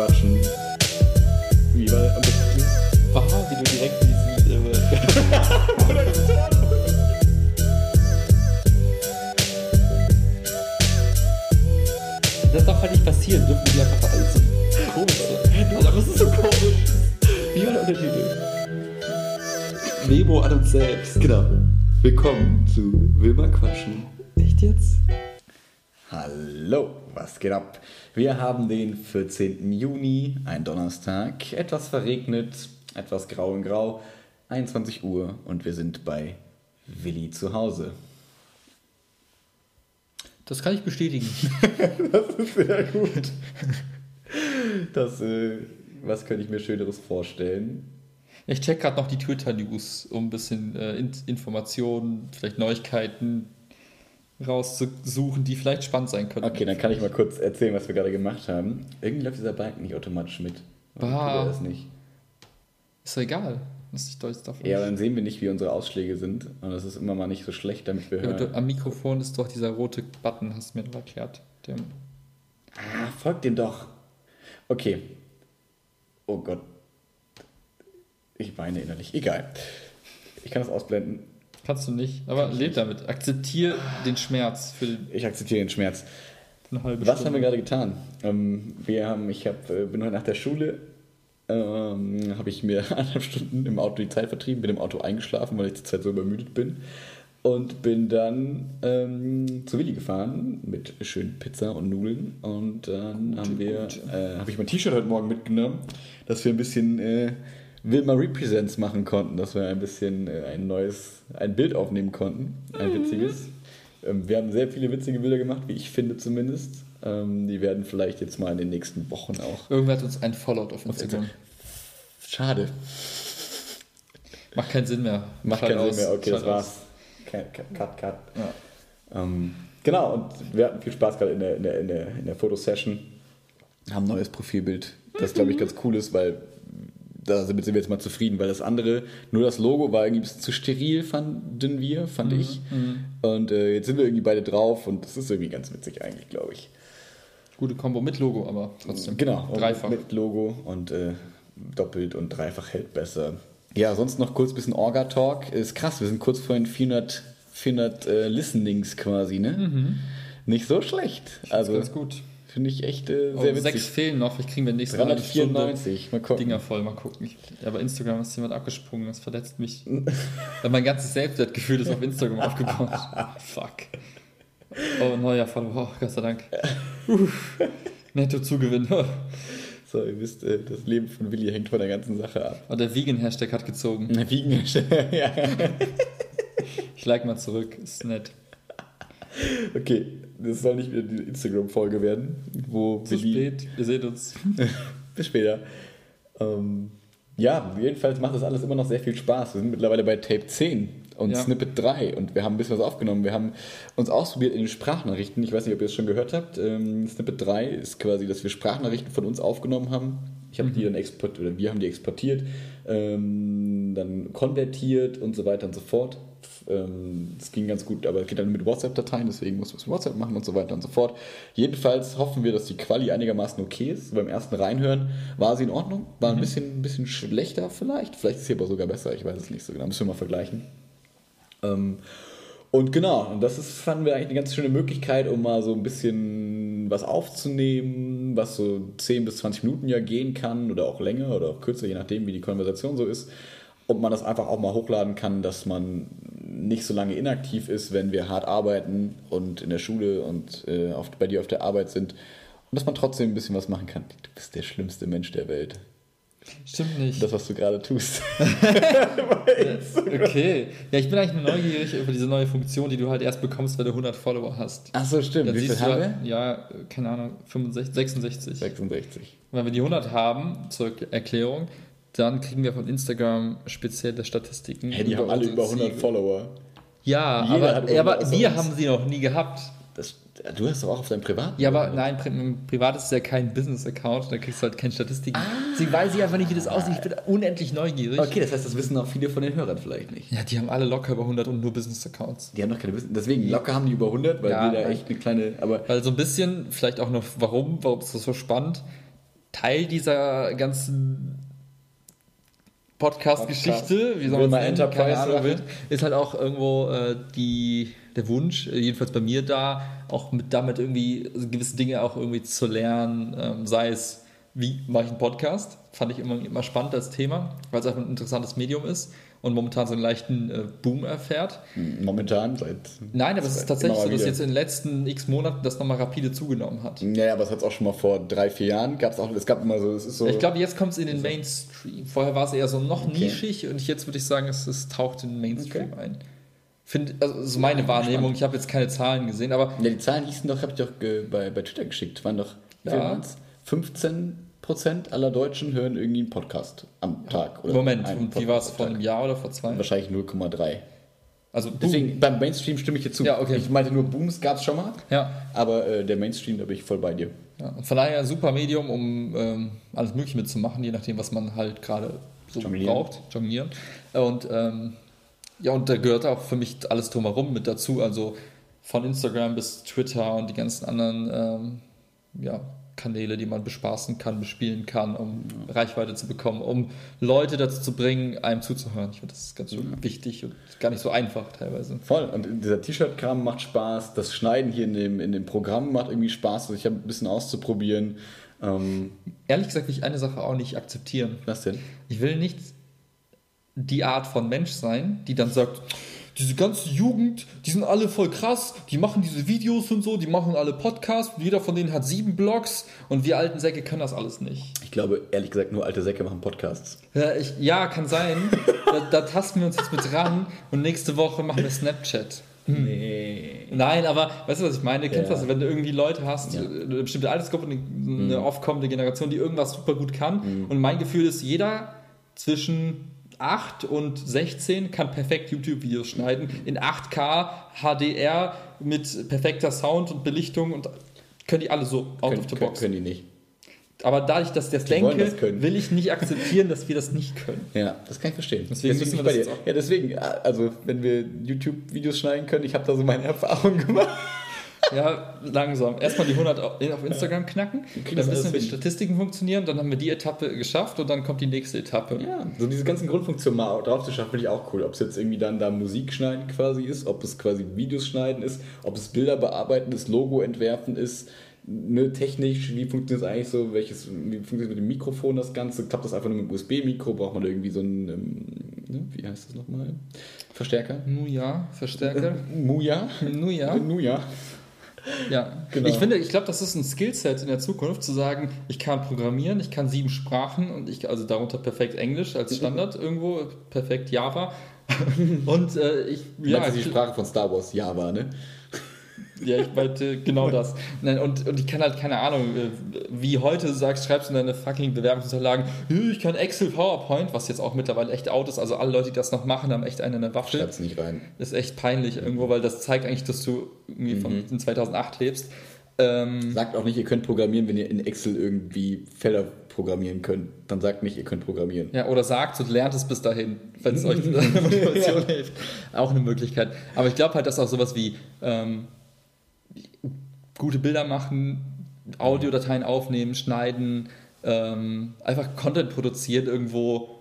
quatschen. Wie war am besten? Wow, wie du direkt diesen. Äh, das darf halt nicht passieren, dürfen die einfach alles so komisch sein. Aber es ist so komisch. Wie war der Untertitel? Memo an uns selbst. Genau. Willkommen zu Wilma Quatschen. Echt jetzt? Hallo, was geht ab? Wir haben den 14. Juni, ein Donnerstag, etwas verregnet, etwas grau in grau, 21 Uhr und wir sind bei Willi zu Hause. Das kann ich bestätigen. Das ist sehr gut. Das, äh, was könnte ich mir Schöneres vorstellen? Ich check gerade noch die Twitter-News, um ein bisschen äh, In Informationen, vielleicht Neuigkeiten rauszusuchen, die vielleicht spannend sein könnten. Okay, dann kann ich mal kurz erzählen, was wir gerade gemacht haben. Irgendwie läuft dieser Balken nicht automatisch mit. Ah. er das nicht? Ist doch egal. Das ist davon. Ja, aber dann sehen wir nicht, wie unsere Ausschläge sind. Und das ist immer mal nicht so schlecht, damit wir Ja, hören. am Mikrofon ist doch dieser rote Button, hast du mir noch erklärt. Der, Ah, folgt dem doch. Okay. Oh Gott. Ich weine innerlich. Egal. Ich kann das ausblenden. Kannst du nicht, aber leb damit. Akzeptier den Schmerz für Ich akzeptiere den Schmerz. eine halbe Was haben wir gerade getan? Ähm, wir haben, ich hab, äh, bin heute nach der Schule, ähm, habe ich mir eineinhalb Stunden im Auto die Zeit vertrieben, bin im Auto eingeschlafen, weil ich zur Zeit so übermüdet bin. Und bin dann ähm, zu Willi gefahren mit schön Pizza und Nudeln. Und dann haben wir, äh, habe ich mein T-Shirt heute Morgen mitgenommen, dass wir ein bisschen äh, Wilma Represents machen konnten, dass wir ein bisschen äh, ein neues, ein Bild aufnehmen konnten, ein witziges. Ähm, wir haben sehr viele witzige Bilder gemacht, wie ich finde zumindest. Ähm, die werden vielleicht jetzt mal in den nächsten Wochen auch. Irgendwer hat uns ein Followed auf Instagram. Schade. Macht keinen Sinn mehr. Macht keinen aus, Sinn mehr. Okay, schalt das war's. Cut, cut, cut. cut. Ja. Ähm, genau, und wir hatten viel Spaß gerade in der, in der, in der, in der Fotosession. Haben ein neues Profilbild, das glaube ich ganz cool ist, weil da sind wir jetzt mal zufrieden, weil das andere, nur das Logo war irgendwie ein bisschen zu steril, fanden wir, fand ich. Und äh, jetzt sind wir irgendwie beide drauf und das ist irgendwie ganz witzig eigentlich, glaube ich. Gute Kombo mit Logo, aber trotzdem. Genau, Dreifach. Mit Logo und äh, doppelt und dreifach hält besser. Ja, sonst noch kurz ein bisschen Orga-Talk. Ist krass, wir sind kurz vor den 400, 400 äh, Listenings quasi, ne? Nicht so schlecht. Also, Mhm. ganz gut. Finde ich echt äh, Oh, sehr sechs witzig. fehlen noch. Vielleicht kriegen wir Stunde 394, mal gucken. Dinger voll. Mal gucken. Ich, aber Instagram ist jemand abgesprungen. Das verletzt mich. Mein ganzes Selbstwertgefühl ist auf Instagram aufgebaut. Fuck. Oh, neuer Follower. Oh, Gott sei Dank. Uff. Netto Zugewinn. So, ihr wisst, äh, das Leben von Willi hängt von der ganzen Sache ab. Und der Vegan-Hashtag hat gezogen. Wiegen, ja. Ich like mal zurück. Ist nett. Okay, das soll nicht wieder die Instagram-Folge werden, wo Zu spät. Ihr seht uns. Bis später. Ähm, ja, jedenfalls macht das alles immer noch sehr viel Spaß. Wir sind mittlerweile bei Tape 10 und Ja. Snippet 3 und wir haben ein bisschen was aufgenommen. Wir haben uns ausprobiert in den Sprachnachrichten. Ich weiß nicht, ob ihr es schon gehört habt. Ähm, Snippet 3 ist quasi, dass wir Sprachnachrichten von uns aufgenommen haben. Ich habe die dann exportiert, oder wir haben die exportiert, ähm, dann konvertiert und so weiter und so fort. Ähm, Das ging ganz gut, aber es geht dann mit WhatsApp-Dateien, deswegen muss man es mit WhatsApp machen und so weiter und so fort. Jedenfalls hoffen wir, dass die Quali einigermaßen okay ist. Beim ersten Reinhören war sie in Ordnung, war ein bisschen, ein bisschen schlechter vielleicht. Vielleicht ist sie aber sogar besser, ich weiß es nicht so genau. Müssen wir mal vergleichen. Ähm, und genau, das ist, fanden wir eigentlich eine ganz schöne Möglichkeit, um mal so ein bisschen was aufzunehmen, was so 10 bis 20 Minuten ja gehen kann oder auch länger oder auch kürzer, je nachdem, wie die Konversation so ist. Und man das einfach auch mal hochladen kann, dass man nicht so lange inaktiv ist, wenn wir hart arbeiten und in der Schule und äh, auf, bei dir auf der Arbeit sind. Und dass man trotzdem ein bisschen was machen kann. Du bist der schlimmste Mensch der Welt. Stimmt nicht. Das, was du gerade tust. Okay. Ja, ich bin eigentlich nur neugierig über diese neue Funktion, die du halt erst bekommst, wenn du 100 Follower hast. Achso, stimmt. Dann Wie viel haben wir? Ja, keine Ahnung, 65, 66. 66. Wenn wir die 100 haben, zur Erklärung, dann kriegen wir von Instagram spezielle Statistiken. Hey, die haben alle über 100 Ziele. Follower. Ja, Jeder aber, ja, aber 100 wir haben sie noch nie gehabt. Das, du hast doch auch auf deinem privaten. Ja, aber oder? nein, pri privat ist ja kein Business-Account, da kriegst du halt keine Statistiken. Deswegen weiß ich einfach nicht, wie das aussieht. Ich bin unendlich neugierig. Okay, das heißt, das wissen auch viele von den Hörern vielleicht nicht. Ja, die haben alle locker über 100 und nur Business-Accounts. Die haben noch keine Wissen. Deswegen, locker haben die über 100, weil Ja, wir da echt eine kleine. Aber Weil so ein bisschen, vielleicht auch noch, warum, warum ist das so spannend? Teil dieser ganzen Podcast-Geschichte, wie soll man Enterprise ist halt auch irgendwo äh, die, der Wunsch, äh, jedenfalls bei mir da, auch mit damit irgendwie gewisse Dinge auch irgendwie zu lernen, ähm, sei es, wie mache ich einen Podcast, fand ich immer, immer spannend als Thema, weil es einfach ein interessantes Medium ist und momentan so einen leichten äh, Boom erfährt. Momentan seit. Nein, aber es ist tatsächlich so, dass jetzt in den letzten x Monaten das nochmal rapide zugenommen hat. Naja, aber es hat es auch schon mal vor drei, vier Jahren. Gab's auch, es gab immer so. Es ist so ich glaube, jetzt kommt es in den also. Mainstream. Vorher war es eher so noch okay. nischig und jetzt würde ich sagen, es, es taucht in den Mainstream okay. ein. Find, also so meine ja, Wahrnehmung, spannend. ich habe jetzt keine Zahlen gesehen, aber. Ja, die Zahlen hießen doch, habe ich doch bei, bei Twitter geschickt, waren doch. Ja. 15 Prozent aller Deutschen hören irgendwie einen Podcast am Tag. Oder Moment, und wie war es vor einem Jahr oder vor zwei? Wahrscheinlich 0,3. Also Boom. Deswegen, beim Mainstream stimme ich dir zu. Ja, okay. Ich meinte nur, Booms gab es schon mal. Ja. Aber äh, der Mainstream, da bin ich voll bei dir. Ja, und von daher super Medium, um ähm, alles Mögliche mitzumachen, je nachdem, was man halt gerade so jonglieren. braucht. Jonglieren. Und ähm, ja, und da gehört auch für mich alles drumherum mit dazu. Also von Instagram bis Twitter und die ganzen anderen ähm, ja, Kanäle, die man bespaßen kann, bespielen kann, um Reichweite zu bekommen, um Leute dazu zu bringen, einem zuzuhören. Ich finde, das ist ganz schön wichtig und gar nicht so einfach teilweise. Voll. Und dieser T-Shirt-Kram macht Spaß. Das Schneiden hier in dem, in dem Programm macht irgendwie Spaß. Also ich habe ein bisschen auszuprobieren. Ähm, Ehrlich gesagt will ich eine Sache auch nicht akzeptieren. was denn? Ich will nicht die Art von Mensch sein, die dann sagt, diese ganze Jugend, die sind alle voll krass, die machen diese Videos und so, die machen alle Podcasts, jeder von denen hat sieben Blogs und wir alten Säcke können das alles nicht. Ich glaube, ehrlich gesagt, nur alte Säcke machen Podcasts. Ja, ich, ja kann sein. da, da tasten wir uns jetzt mit ran und nächste Woche machen wir Snapchat. Nee. Nein, aber weißt du, was ich meine? Kennst du Ja. das, wenn du irgendwie Leute hast, Ja. Mhm. eine bestimmte Altersgruppe, eine, eine aufkommende Generation, die irgendwas super gut kann. Und mein Gefühl ist, jeder zwischen 8 und 16 kann perfekt YouTube-Videos schneiden. In 8K, HDR, mit perfekter Sound und Belichtung und können die alle so out Können, of the können, box. können die nicht. Aber da ich das jetzt Die denke, das will ich nicht akzeptieren, dass wir das nicht können. Ja, das kann ich verstehen. Deswegen bin wir bei das dir. Ja, deswegen, also wenn wir YouTube-Videos schneiden können, ich habe da so meine Erfahrungen gemacht. Ja, langsam. Erstmal die 100 auf Instagram knacken, dann wissen wir, wie. Statistiken funktionieren, dann haben wir die Etappe geschafft und dann kommt die nächste Etappe. Ja, so diese ganzen Grundfunktionen mal drauf zu schaffen, finde ich auch cool. Ob es jetzt irgendwie dann da Musik schneiden quasi ist, ob es quasi Videos schneiden ist, ob es Bilder bearbeiten ist, Logo entwerfen ist, ne, technisch, wie funktioniert es eigentlich so, welches, wie funktioniert mit dem Mikrofon das Ganze, klappt das einfach nur mit dem USB-Mikro, braucht man da irgendwie so einen, ähm, ne, wie heißt das nochmal, Verstärker? Nu ja, Verstärker. Muja? Nu ja. Nuja. Ja, Genau. ich finde, ich glaube, das ist ein Skillset in der Zukunft, zu sagen, ich kann programmieren, ich kann sieben Sprachen und ich, also darunter perfekt Englisch als Standard irgendwo, perfekt Java. und äh, ich, Ja, ist die Sprache von Star Wars, Java, ne? Ja, ich meinte genau das. Nein, und, und ich kann halt keine Ahnung, äh, wie heute sagst, schreibst du in deine fucking Bewerbungsunterlagen, "Hö, ich kann Excel, PowerPoint, was jetzt auch mittlerweile echt out ist. Also alle Leute, die das noch machen, haben echt einen in der Waffel. Schreib's nicht rein. Ist echt peinlich irgendwo, weil das zeigt eigentlich, dass du irgendwie von in 2008 lebst. Ähm, Sagt auch nicht, ihr könnt programmieren, wenn ihr in Excel irgendwie Felder programmieren könnt. Dann sagt nicht, ihr könnt programmieren. ja, oder sagt und lernt es bis dahin, wenn es euch Motivation hilft. Auch eine Möglichkeit. Aber ich glaube halt, dass auch sowas wie ähm, gute Bilder machen, Audiodateien aufnehmen, schneiden, ähm, einfach Content produzieren irgendwo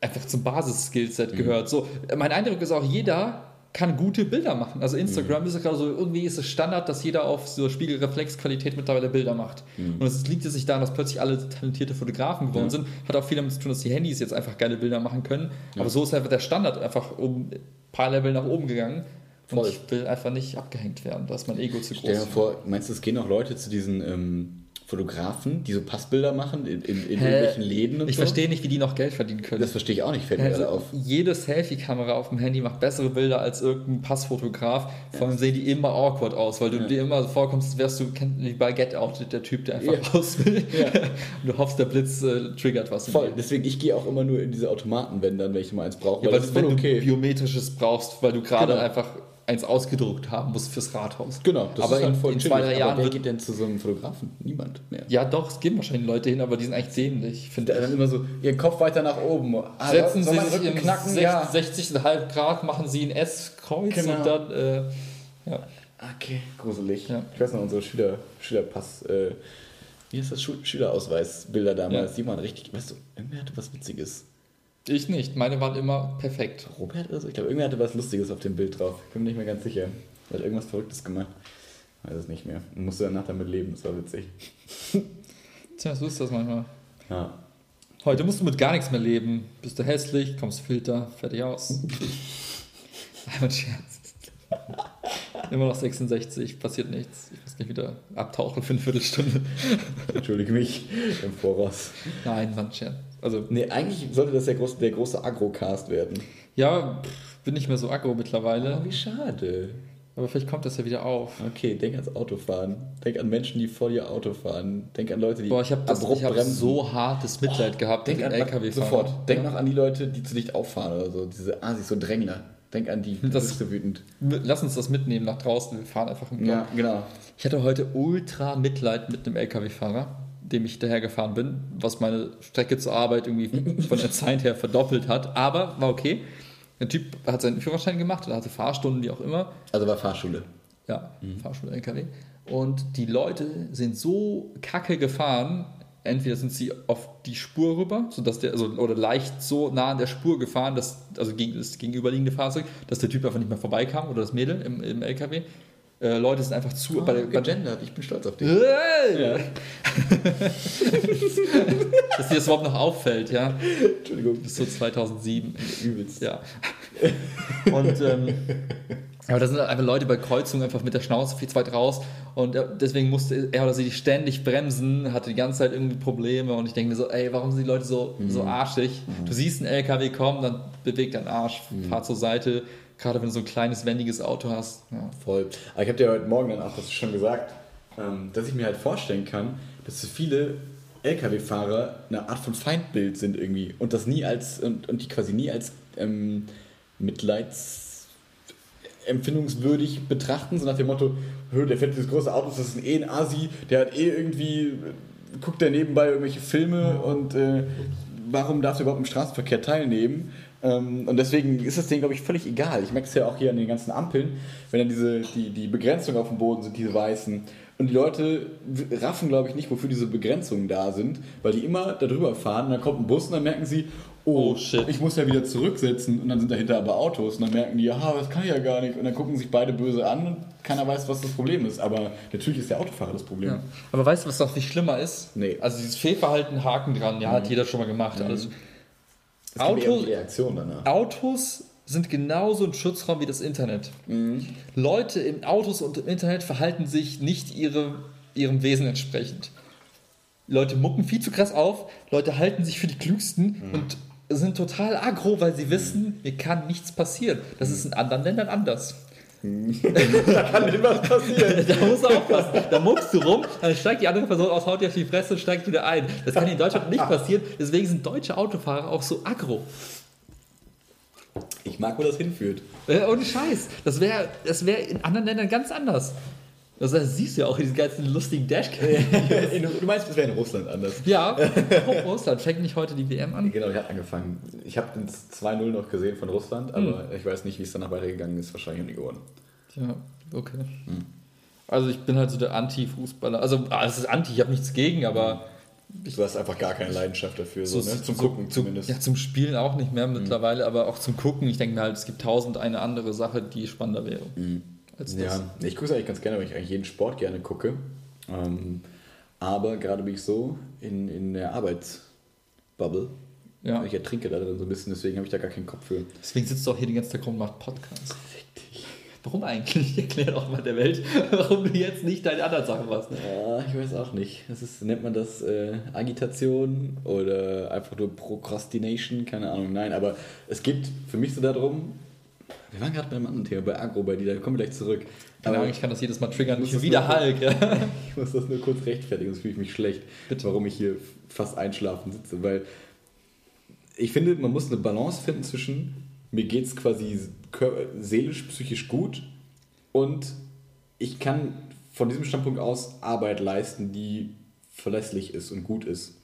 einfach zum Basis-Skillset gehört. So, mein Eindruck ist auch, jeder kann gute Bilder machen. Also Instagram ist ja gerade so, irgendwie ist es Standard, dass jeder auf so Spiegelreflexqualität mittlerweile Bilder macht. Und es liegt sich daran, dass plötzlich alle talentierte Fotografen geworden sind. Hat auch viel damit zu tun, dass die Handys jetzt einfach geile Bilder machen können. Aber so ist einfach der Standard einfach um ein paar Level nach oben gegangen. Und Voll. ich will einfach nicht abgehängt werden. Da ist mein Ego zu Stell dir groß. vor, meinst du, es gehen auch Leute zu diesen ähm, Fotografen, die so Passbilder machen in, in, in Hä? irgendwelchen Läden und Ich so? verstehe nicht, wie die noch Geld verdienen können. Das verstehe ich auch nicht, fällt mir gerade auf. jede Selfie-Kamera auf dem Handy macht bessere Bilder als irgendein Passfotograf. Vor allem sehen die immer awkward aus, weil du dir immer so vorkommst, als wärst du kennt- wie bei Get Out, der Typ, der einfach Ja. raus will. Ja. Und du hoffst, der Blitz äh, triggert was. Voll, deswegen, ich gehe auch immer nur in diese Automaten, wenn dann, wenn ich mal eins brauche, Ja, weil weil du, wenn okay. du biometrisches brauchst, weil du gerade Genau. einfach eins ausgedruckt haben musst fürs Rathaus. Genau, das aber ist halt voll in zwei, drei aber Jahren wer wird. geht denn zu so einem Fotografen? Niemand mehr. Ja, doch, es gehen wahrscheinlich Leute hin, aber die sind eigentlich dämlich, finde Der ich. dann immer so, ihren Kopf weiter nach oben. Ah, Setzen soll Sie sich im knacken? 60, Ja. 60,5 Grad, machen Sie ein S-Kreuz Genau. und dann, äh, ja. Okay, gruselig. Ja. Ich weiß noch, unsere Schüler, Schülerpass, äh, Wie ist das Schülerausweisbilder damals? Ja. Die waren richtig, weißt du, irgendwer hatte was Witziges. Ich nicht. Meine waren immer perfekt. Robert oder so? Ich glaube, irgendwer hatte was Lustiges auf dem Bild drauf. Ich bin mir nicht mehr ganz sicher. Er hat irgendwas Verrücktes gemacht. Weiß es nicht mehr. Und musste danach damit leben, das war witzig. Tja, so ist das manchmal. Ja. Heute musst du mit gar nichts mehr leben. Bist du hässlich, kommst Filter, fertig aus. Einmal Scherz. Immer noch 66, passiert nichts. Ich muss nicht wieder abtauchen für eine Viertelstunde. Entschuldige mich im Voraus. Nein, Mann, Scherz. Also, Nee, eigentlich sollte das der große, der große Agrocast werden. ja, pff, bin nicht mehr so aggro mittlerweile. Oh, wie schade. Aber vielleicht kommt das ja wieder auf. Okay, denk ans Autofahren. Denk an Menschen, die vor dir Auto fahren. Denk an Leute, die Boah, ich habe abrupt hab bremsen. so hartes Mitleid gehabt Denk an den LKW-Fahrern. sofort. Denk ja. noch an die Leute, die zu dicht auffahren oder so. Diese Asis, so Drängler. Denk an die. Das- Das ist so wütend. Lass uns das mitnehmen nach draußen. Wir fahren einfach im Block. Ja, genau. Ich hatte heute ultra Mitleid mit einem LKW-Fahrer, dem ich daher gefahren bin, was meine Strecke zur Arbeit irgendwie von der Zeit her verdoppelt hat. Aber war okay. Der Typ hat seinen Führerschein gemacht oder hatte Fahrstunden, wie auch immer. Also war Fahrschule. Ja, Fahrschule LKW. Und die Leute sind so kacke gefahren. Entweder sind sie auf die Spur rüber, sodass der, also, oder leicht so nah an der Spur gefahren, dass, also gegen das gegenüberliegende Fahrzeug, dass der Typ einfach nicht mehr vorbeikam oder das Mädel im, im LKW. Äh, Leute sind einfach zu. bei der, bei, gegendert. Ich bin stolz auf dich. Hey! Dass dir das überhaupt noch auffällt, ja. Entschuldigung. Bis so 2007. Übelst. Ja. Und ähm, aber da sind einfach Leute bei Kreuzungen einfach mit der Schnauze viel zu weit raus und äh, deswegen musste er oder sie ständig bremsen, hatte die ganze Zeit irgendwie Probleme und ich denke mir so, ey, warum sind die Leute so, so arschig? Du siehst einen LKW kommen, dann bewegt dein Arsch, fahr zur Seite, gerade wenn du so ein kleines, wendiges Auto hast. Ja. Voll. Aber ich habe dir heute Morgen dann auch das schon gesagt, ähm, dass ich mir halt vorstellen kann, dass so viele LKW-Fahrer eine Art von Feindbild sind irgendwie und das nie als und, und die quasi nie als ähm, mitleidsempfindungswürdig betrachten, so nach dem Motto, "Hö, der fährt dieses große Auto, das ist ein eh ein Asi, der hat eh irgendwie, guckt der nebenbei irgendwelche Filme und äh, warum darf er überhaupt im Straßenverkehr teilnehmen? Ähm, und deswegen ist das denen, glaube ich, völlig egal. Ich merke es ja auch hier an den ganzen Ampeln, wenn dann diese, die, die Begrenzungen auf dem Boden sind, diese weißen. Und die Leute raffen, glaube ich, nicht, wofür diese Begrenzungen da sind, weil die immer da drüber fahren und dann kommt ein Bus und dann merken sie, oh, Oh, shit. ich muss ja wieder zurücksetzen und dann sind dahinter aber Autos und dann merken die, ja, das kann ich ja gar nicht und dann gucken sich beide böse an und keiner weiß, was das Problem ist. Aber natürlich ist der Autofahrer das Problem. Ja. Aber weißt du, was noch viel schlimmer ist? Nee. Also dieses Fehlverhalten, Haken dran, ja, hat jeder schon mal gemacht. Alles. Es geht eher Auto- die Reaktion danach. Autos sind genauso ein Schutzraum wie das Internet. Leute in Autos und im Internet verhalten sich nicht ihre, ihrem Wesen entsprechend. Leute mucken viel zu krass auf, Leute halten sich für die Klügsten und sind total aggro, weil sie wissen, mir kann nichts passieren. Das ist in anderen Ländern anders. Da kann nicht was passieren. Da musst du aufpassen. Da muckst du rum, dann steigt die andere Person aus, haut dir auf die Fresse und steigt wieder ein. Das kann in Deutschland nicht passieren. Deswegen sind deutsche Autofahrer auch so aggro. Ich mag, wo das hinführt. Äh, ohne Scheiß. Das wäre das wär in anderen Ländern ganz anders. Das, das siehst du ja auch in diesen ganzen lustigen Dashcam. du meinst, es wäre in Russland anders. ja, Russland fängt nicht heute die WM an. Genau, die hat angefangen. Ich habe den 2-0 noch gesehen von Russland, aber ich weiß nicht, wie es danach weitergegangen ist. Wahrscheinlich haben die gewonnen. Ja, okay. Also ich bin halt so der Anti-Fußballer. Also ah, es ist Anti, ich habe nichts gegen, aber Du hast einfach gar keine Leidenschaft dafür, so, ne? zum so- Gucken zum- zumindest. Ja, zum Spielen auch nicht mehr mittlerweile, aber auch zum Gucken. Ich denke mir halt, es gibt tausend eine andere Sache, die spannender wäre. Als das. Ja, ich gucke es eigentlich ganz gerne, weil ich eigentlich jeden Sport gerne gucke. Ähm, aber gerade bin ich so in, in der Arbeitsbubble. Ja. Ich ertrinke da drin so ein bisschen, deswegen habe ich da gar keinen Kopf für. Deswegen sitzt du auch hier den ganzen Tag rum und macht Podcasts. Warum eigentlich? Erklär doch mal der Welt, warum du jetzt nicht deine anderen Sachen machst. Ja, ich weiß auch nicht. Das ist, nennt man das äh, Agitation oder einfach nur Procrastination? Keine Ahnung. Nein, aber es geht für mich so darum, wir waren gerade beim anderen Thema, bei Agro, bei dir, da kommen wir gleich zurück. Aber ich kann das jedes Mal triggern. Das wieder Hulk. Ja. ich muss das nur kurz rechtfertigen, sonst fühle ich mich schlecht, warum ich hier fast einschlafen sitze. Weil ich finde, man muss eine Balance finden zwischen, mir geht es quasi seelisch, psychisch gut und ich kann von diesem Standpunkt aus Arbeit leisten, die verlässlich ist und gut ist.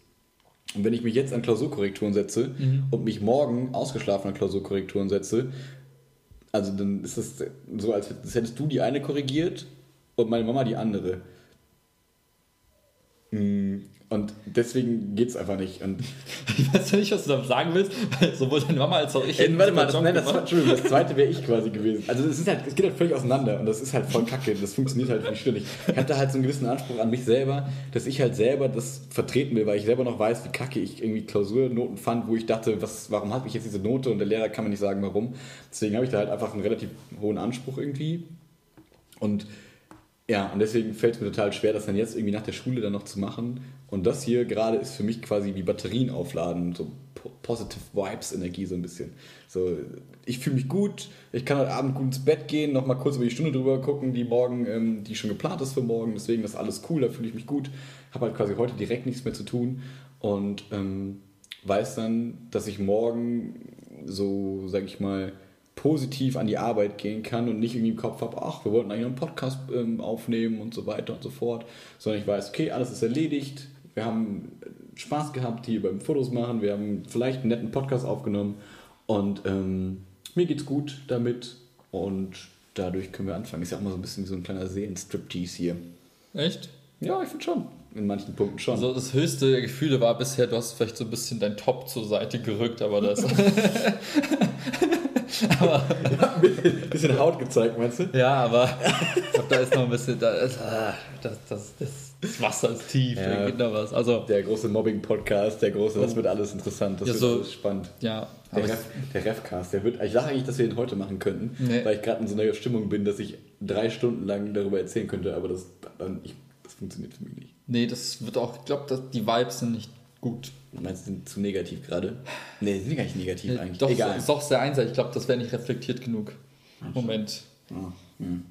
Und wenn ich mich jetzt an Klausurkorrekturen setze und mich morgen ausgeschlafen an Klausurkorrekturen setze, also dann ist es so, als hättest du die eine korrigiert und meine Mama die andere. Mm, und deswegen geht es einfach nicht. Und ich weiß ja nicht, was du damit sagen willst, weil sowohl deine Mama als auch ich. Ey, warte mal, das, nein, das, war, Entschuldigung, das zweite wäre ich quasi gewesen. Also es, ist halt, es geht halt völlig auseinander und das ist halt voll kacke. Das funktioniert halt nicht ständig. Ich hatte halt so einen gewissen Anspruch an mich selber, dass ich halt selber das vertreten will, weil ich selber noch weiß, wie kacke ich irgendwie Klausurnoten fand, wo ich dachte, was, warum habe ich jetzt diese Note und der Lehrer kann mir nicht sagen, warum. Deswegen habe ich da halt einfach einen relativ hohen Anspruch irgendwie. Und ja, und deswegen fällt es mir total schwer, das dann jetzt irgendwie nach der Schule dann noch zu machen. Und das hier gerade ist für mich quasi wie Batterien aufladen, so Positive Vibes Energie so ein bisschen. So, ich fühle mich gut, ich kann heute Abend gut ins Bett gehen, nochmal kurz über die Stunde drüber gucken, die morgen, ähm, die schon geplant ist für morgen. Deswegen ist alles cool, da fühle ich mich gut. Habe halt quasi heute direkt nichts mehr zu tun und ähm, weiß dann, dass ich morgen so, sag ich mal, positiv an die Arbeit gehen kann und nicht irgendwie im Kopf habe, ach, wir wollten eigentlich einen Podcast ähm, aufnehmen und so weiter und so fort, sondern ich weiß, okay, alles ist erledigt, wir haben Spaß gehabt hier beim Fotos machen, wir haben vielleicht einen netten Podcast aufgenommen und ähm, mir geht's gut damit und dadurch können wir anfangen. Ist ja auch mal so ein bisschen wie so ein kleiner Seelenstriptease hier. Echt? Ja, ich finde schon. In manchen Punkten schon. Also das höchste der Gefühle war bisher, du hast vielleicht so ein bisschen dein Top zur Seite gerückt, aber das. aber ja, ein bisschen, Haut gezeigt, meinst du? Ja, aber ich glaube, da ist noch ein bisschen, da ist, ah, das, das, das, das Wasser ist tief, ja, da geht noch was. Also, der große Mobbing-Podcast, der große, das wird alles interessant, das ja, wird so, alles spannend. Ja, der, Ref, der Refcast, der wird, ich sage eigentlich, dass wir ihn heute machen könnten, nee. weil ich gerade in so einer Stimmung bin, dass ich drei Stunden lang darüber erzählen könnte, aber das, ich, das funktioniert für mich nicht. Nee, das wird auch, ich glaube, die Vibes sind nicht gut. Meinst du, sind zu negativ gerade? Nee, sind gar nicht negativ nee, eigentlich. Doch, Egal. ist doch sehr einseitig. Ich glaube, das wäre nicht reflektiert genug. Moment. Ah, hm.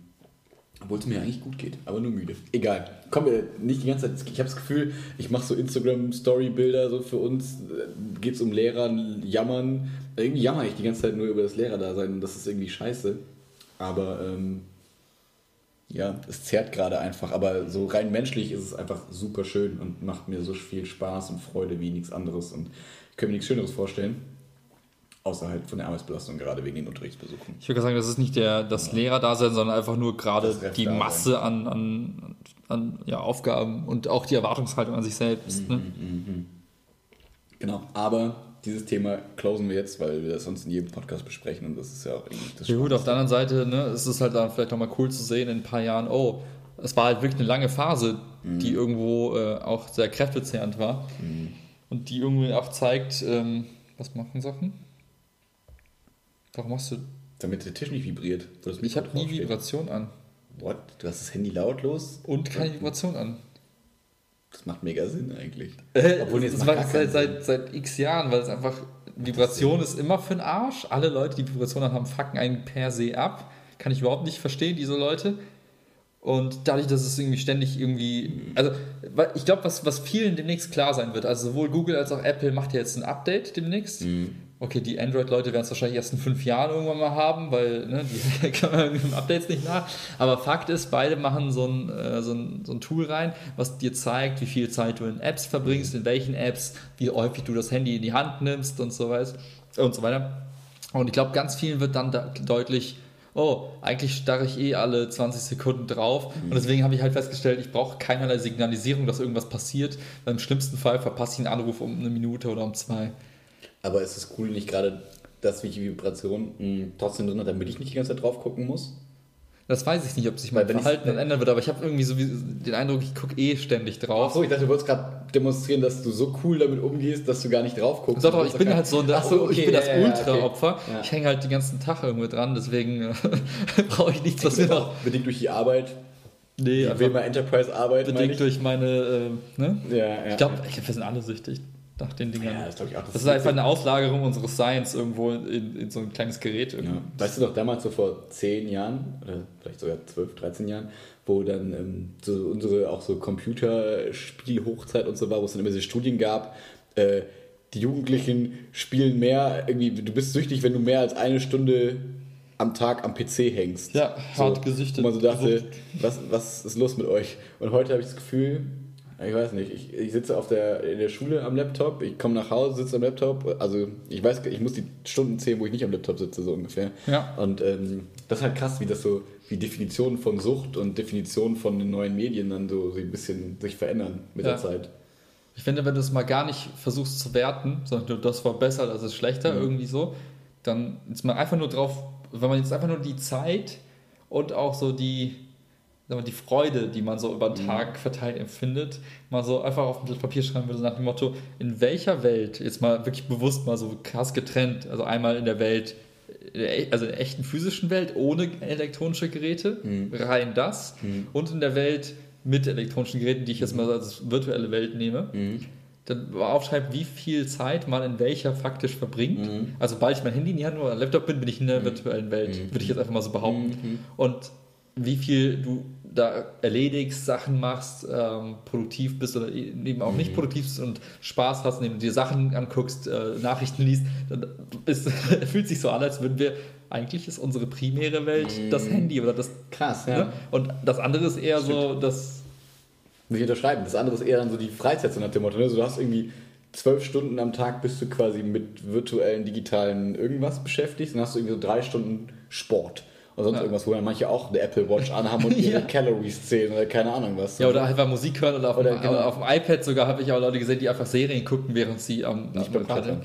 Obwohl es mir eigentlich gut geht, aber nur müde. Egal. Kommen wir nicht die ganze Zeit. Ich habe das Gefühl, ich mache so Instagram-Story-Bilder so für uns. Geht es um Lehrer, Jammern. Irgendwie jammer ich die ganze Zeit nur über das Lehrerdasein und das ist irgendwie scheiße. Aber ähm, ja, es zerrt gerade einfach. Aber so rein menschlich ist es einfach super schön und macht mir so viel Spaß und Freude wie nichts anderes. Und ich kann mir nichts Schöneres vorstellen. Außerhalb von der Arbeitsbelastung, gerade wegen den Unterrichtsbesuchen. Ich würde sagen, das ist nicht der, das ja. Lehrerdasein, sondern einfach nur gerade die Masse an, an, an ja, Aufgaben und auch die Erwartungshaltung an sich selbst. Mhm, ne? Mhm, mhm. Genau, aber dieses Thema closen wir jetzt, weil wir das sonst in jedem Podcast besprechen und das ist ja auch irgendwie das Ja gut, auf der anderen Seite ne, ist es halt dann vielleicht nochmal cool zu sehen in ein paar Jahren, oh, es war halt wirklich eine lange Phase, mhm. die irgendwo äh, auch sehr kräftezehrend war mhm. und die irgendwie auch zeigt, ähm, was machen Sachen? Warum machst du... Damit der Tisch nicht vibriert. ich habe nie Vibration an. What? Du hast das Handy lautlos? Und keine Vibration an. Das macht mega Sinn eigentlich. Äh, Obwohl das war seit, seit, seit x Jahren, weil es einfach, Vibration ist immer für den Arsch. Alle Leute, die Vibration haben, fucken einen per se ab. Kann ich überhaupt nicht verstehen, diese Leute. Und dadurch, dass es irgendwie ständig irgendwie, also ich glaube, was, was vielen demnächst klar sein wird, also sowohl Google als auch Apple macht ja jetzt ein Update demnächst. Mhm. Okay, die Android-Leute werden es wahrscheinlich erst in fünf Jahren irgendwann mal haben, weil ne, die kann man mit Updates nicht nach. Aber Fakt ist, beide machen so ein, äh, so, ein, so ein Tool rein, was dir zeigt, wie viel Zeit du in Apps verbringst, in welchen Apps, wie häufig du das Handy in die Hand nimmst und so, weiß, und so weiter. Und ich glaube, ganz vielen wird dann da deutlich, oh, eigentlich starre ich eh alle 20 Sekunden drauf. Mhm. Und deswegen habe ich halt festgestellt, ich brauche keinerlei Signalisierung, dass irgendwas passiert. Weil Im schlimmsten Fall verpasse ich einen Anruf um eine Minute oder um zwei. Aber ist es cool nicht gerade, dass mich die Vibration mh, trotzdem drin hat, damit ich nicht die ganze Zeit drauf gucken muss? Das weiß ich nicht, ob sich mein Weil Verhalten dann ändern wird, aber ich habe irgendwie so den Eindruck, ich gucke eh ständig drauf. Achso, ich dachte, du wolltest gerade demonstrieren, dass du so cool damit umgehst, dass du gar nicht drauf guckst. Doch, doch, ich bin halt so, das, so, okay, ich bin das ja, Ultra-Opfer. Okay. Ja. Ich hänge halt den ganzen Tag irgendwo dran, deswegen brauche ich nichts, was mir noch. Bedingt durch die Arbeit. Nee, aber. Enterprise-Arbeit. Bedingt durch meine. Äh, ne? Ja, ja. Ich glaube, wir sind alle süchtig nach den Dingern. Ja, das, ich auch, das, das ist einfach eine Auslagerung unseres Seins irgendwo in, in so ein kleines Gerät. Ja. Weißt du doch, damals so vor zehn Jahren, oder vielleicht sogar zwölf, 13 Jahren, wo dann ähm, so unsere auch so Computerspielhochzeit und so war, wo es dann immer diese Studien gab, äh, die Jugendlichen spielen mehr, irgendwie, du bist süchtig, wenn du mehr als eine Stunde am Tag am PC hängst. Ja, hart so, gesichtet. Wo man so dachte, was, was ist los mit euch? Und heute habe ich das Gefühl, ich weiß nicht, ich, ich sitze auf der, in der Schule am Laptop, ich komme nach Hause, sitze am Laptop, also ich weiß, ich muss die Stunden zählen, wo ich nicht am Laptop sitze, so ungefähr. Ja. Und ähm, das ist halt krass, wie das so, wie Definitionen von Sucht und Definitionen von den neuen Medien dann so, so ein bisschen sich verändern mit ja. der Zeit. Ich finde, wenn du es mal gar nicht versuchst zu werten, sondern du, das war besser, das ist schlechter, Mhm. irgendwie so, dann ist man einfach nur drauf, wenn man jetzt einfach nur die Zeit und auch so die, die Freude, die man so über den Tag verteilt empfindet, mal so einfach auf ein Blatt Papier schreiben würde, nach dem Motto, in welcher Welt, jetzt mal wirklich bewusst mal so krass getrennt, also einmal in der Welt, äh, also in der echten physischen Welt ohne elektronische Geräte, rein das, und in der Welt mit elektronischen Geräten, die ich jetzt mal als virtuelle Welt nehme dann mal aufschreiben, wie viel Zeit man in welcher faktisch verbringt. Mhm. Also, sobald ich mein Handy in die Hand oder Laptop bin, bin ich in der virtuellen Welt, Mhm. würde ich jetzt einfach mal so behaupten. Und wie viel du da erledigst, Sachen machst, ähm, produktiv bist oder eben auch Mhm. nicht produktiv bist und Spaß hast, indem du dir Sachen anguckst, äh, Nachrichten liest, dann ist, fühlt sich so an, als würden wir, eigentlich ist unsere primäre Welt das Handy oder das Krass, Ne? Und das andere ist eher so, das Muss ich unterschreiben. Das andere ist eher dann so die Freizeit, so nach dem Motto. Ne? So, du hast irgendwie zwölf Stunden am Tag bist du quasi mit virtuellen, digitalen irgendwas beschäftigt. Dann hast du irgendwie so drei Stunden Sport. Oder sonst Ja. irgendwas, wo dann manche auch eine Apple Watch anhaben und ihre Ja. Calories zählen oder keine Ahnung was. Ja, oder einfach Musik hören oder auf, Oder dem, genau. auf dem iPad sogar habe ich auch Leute gesehen, die einfach Serien gucken, während sie am Nicht am beim.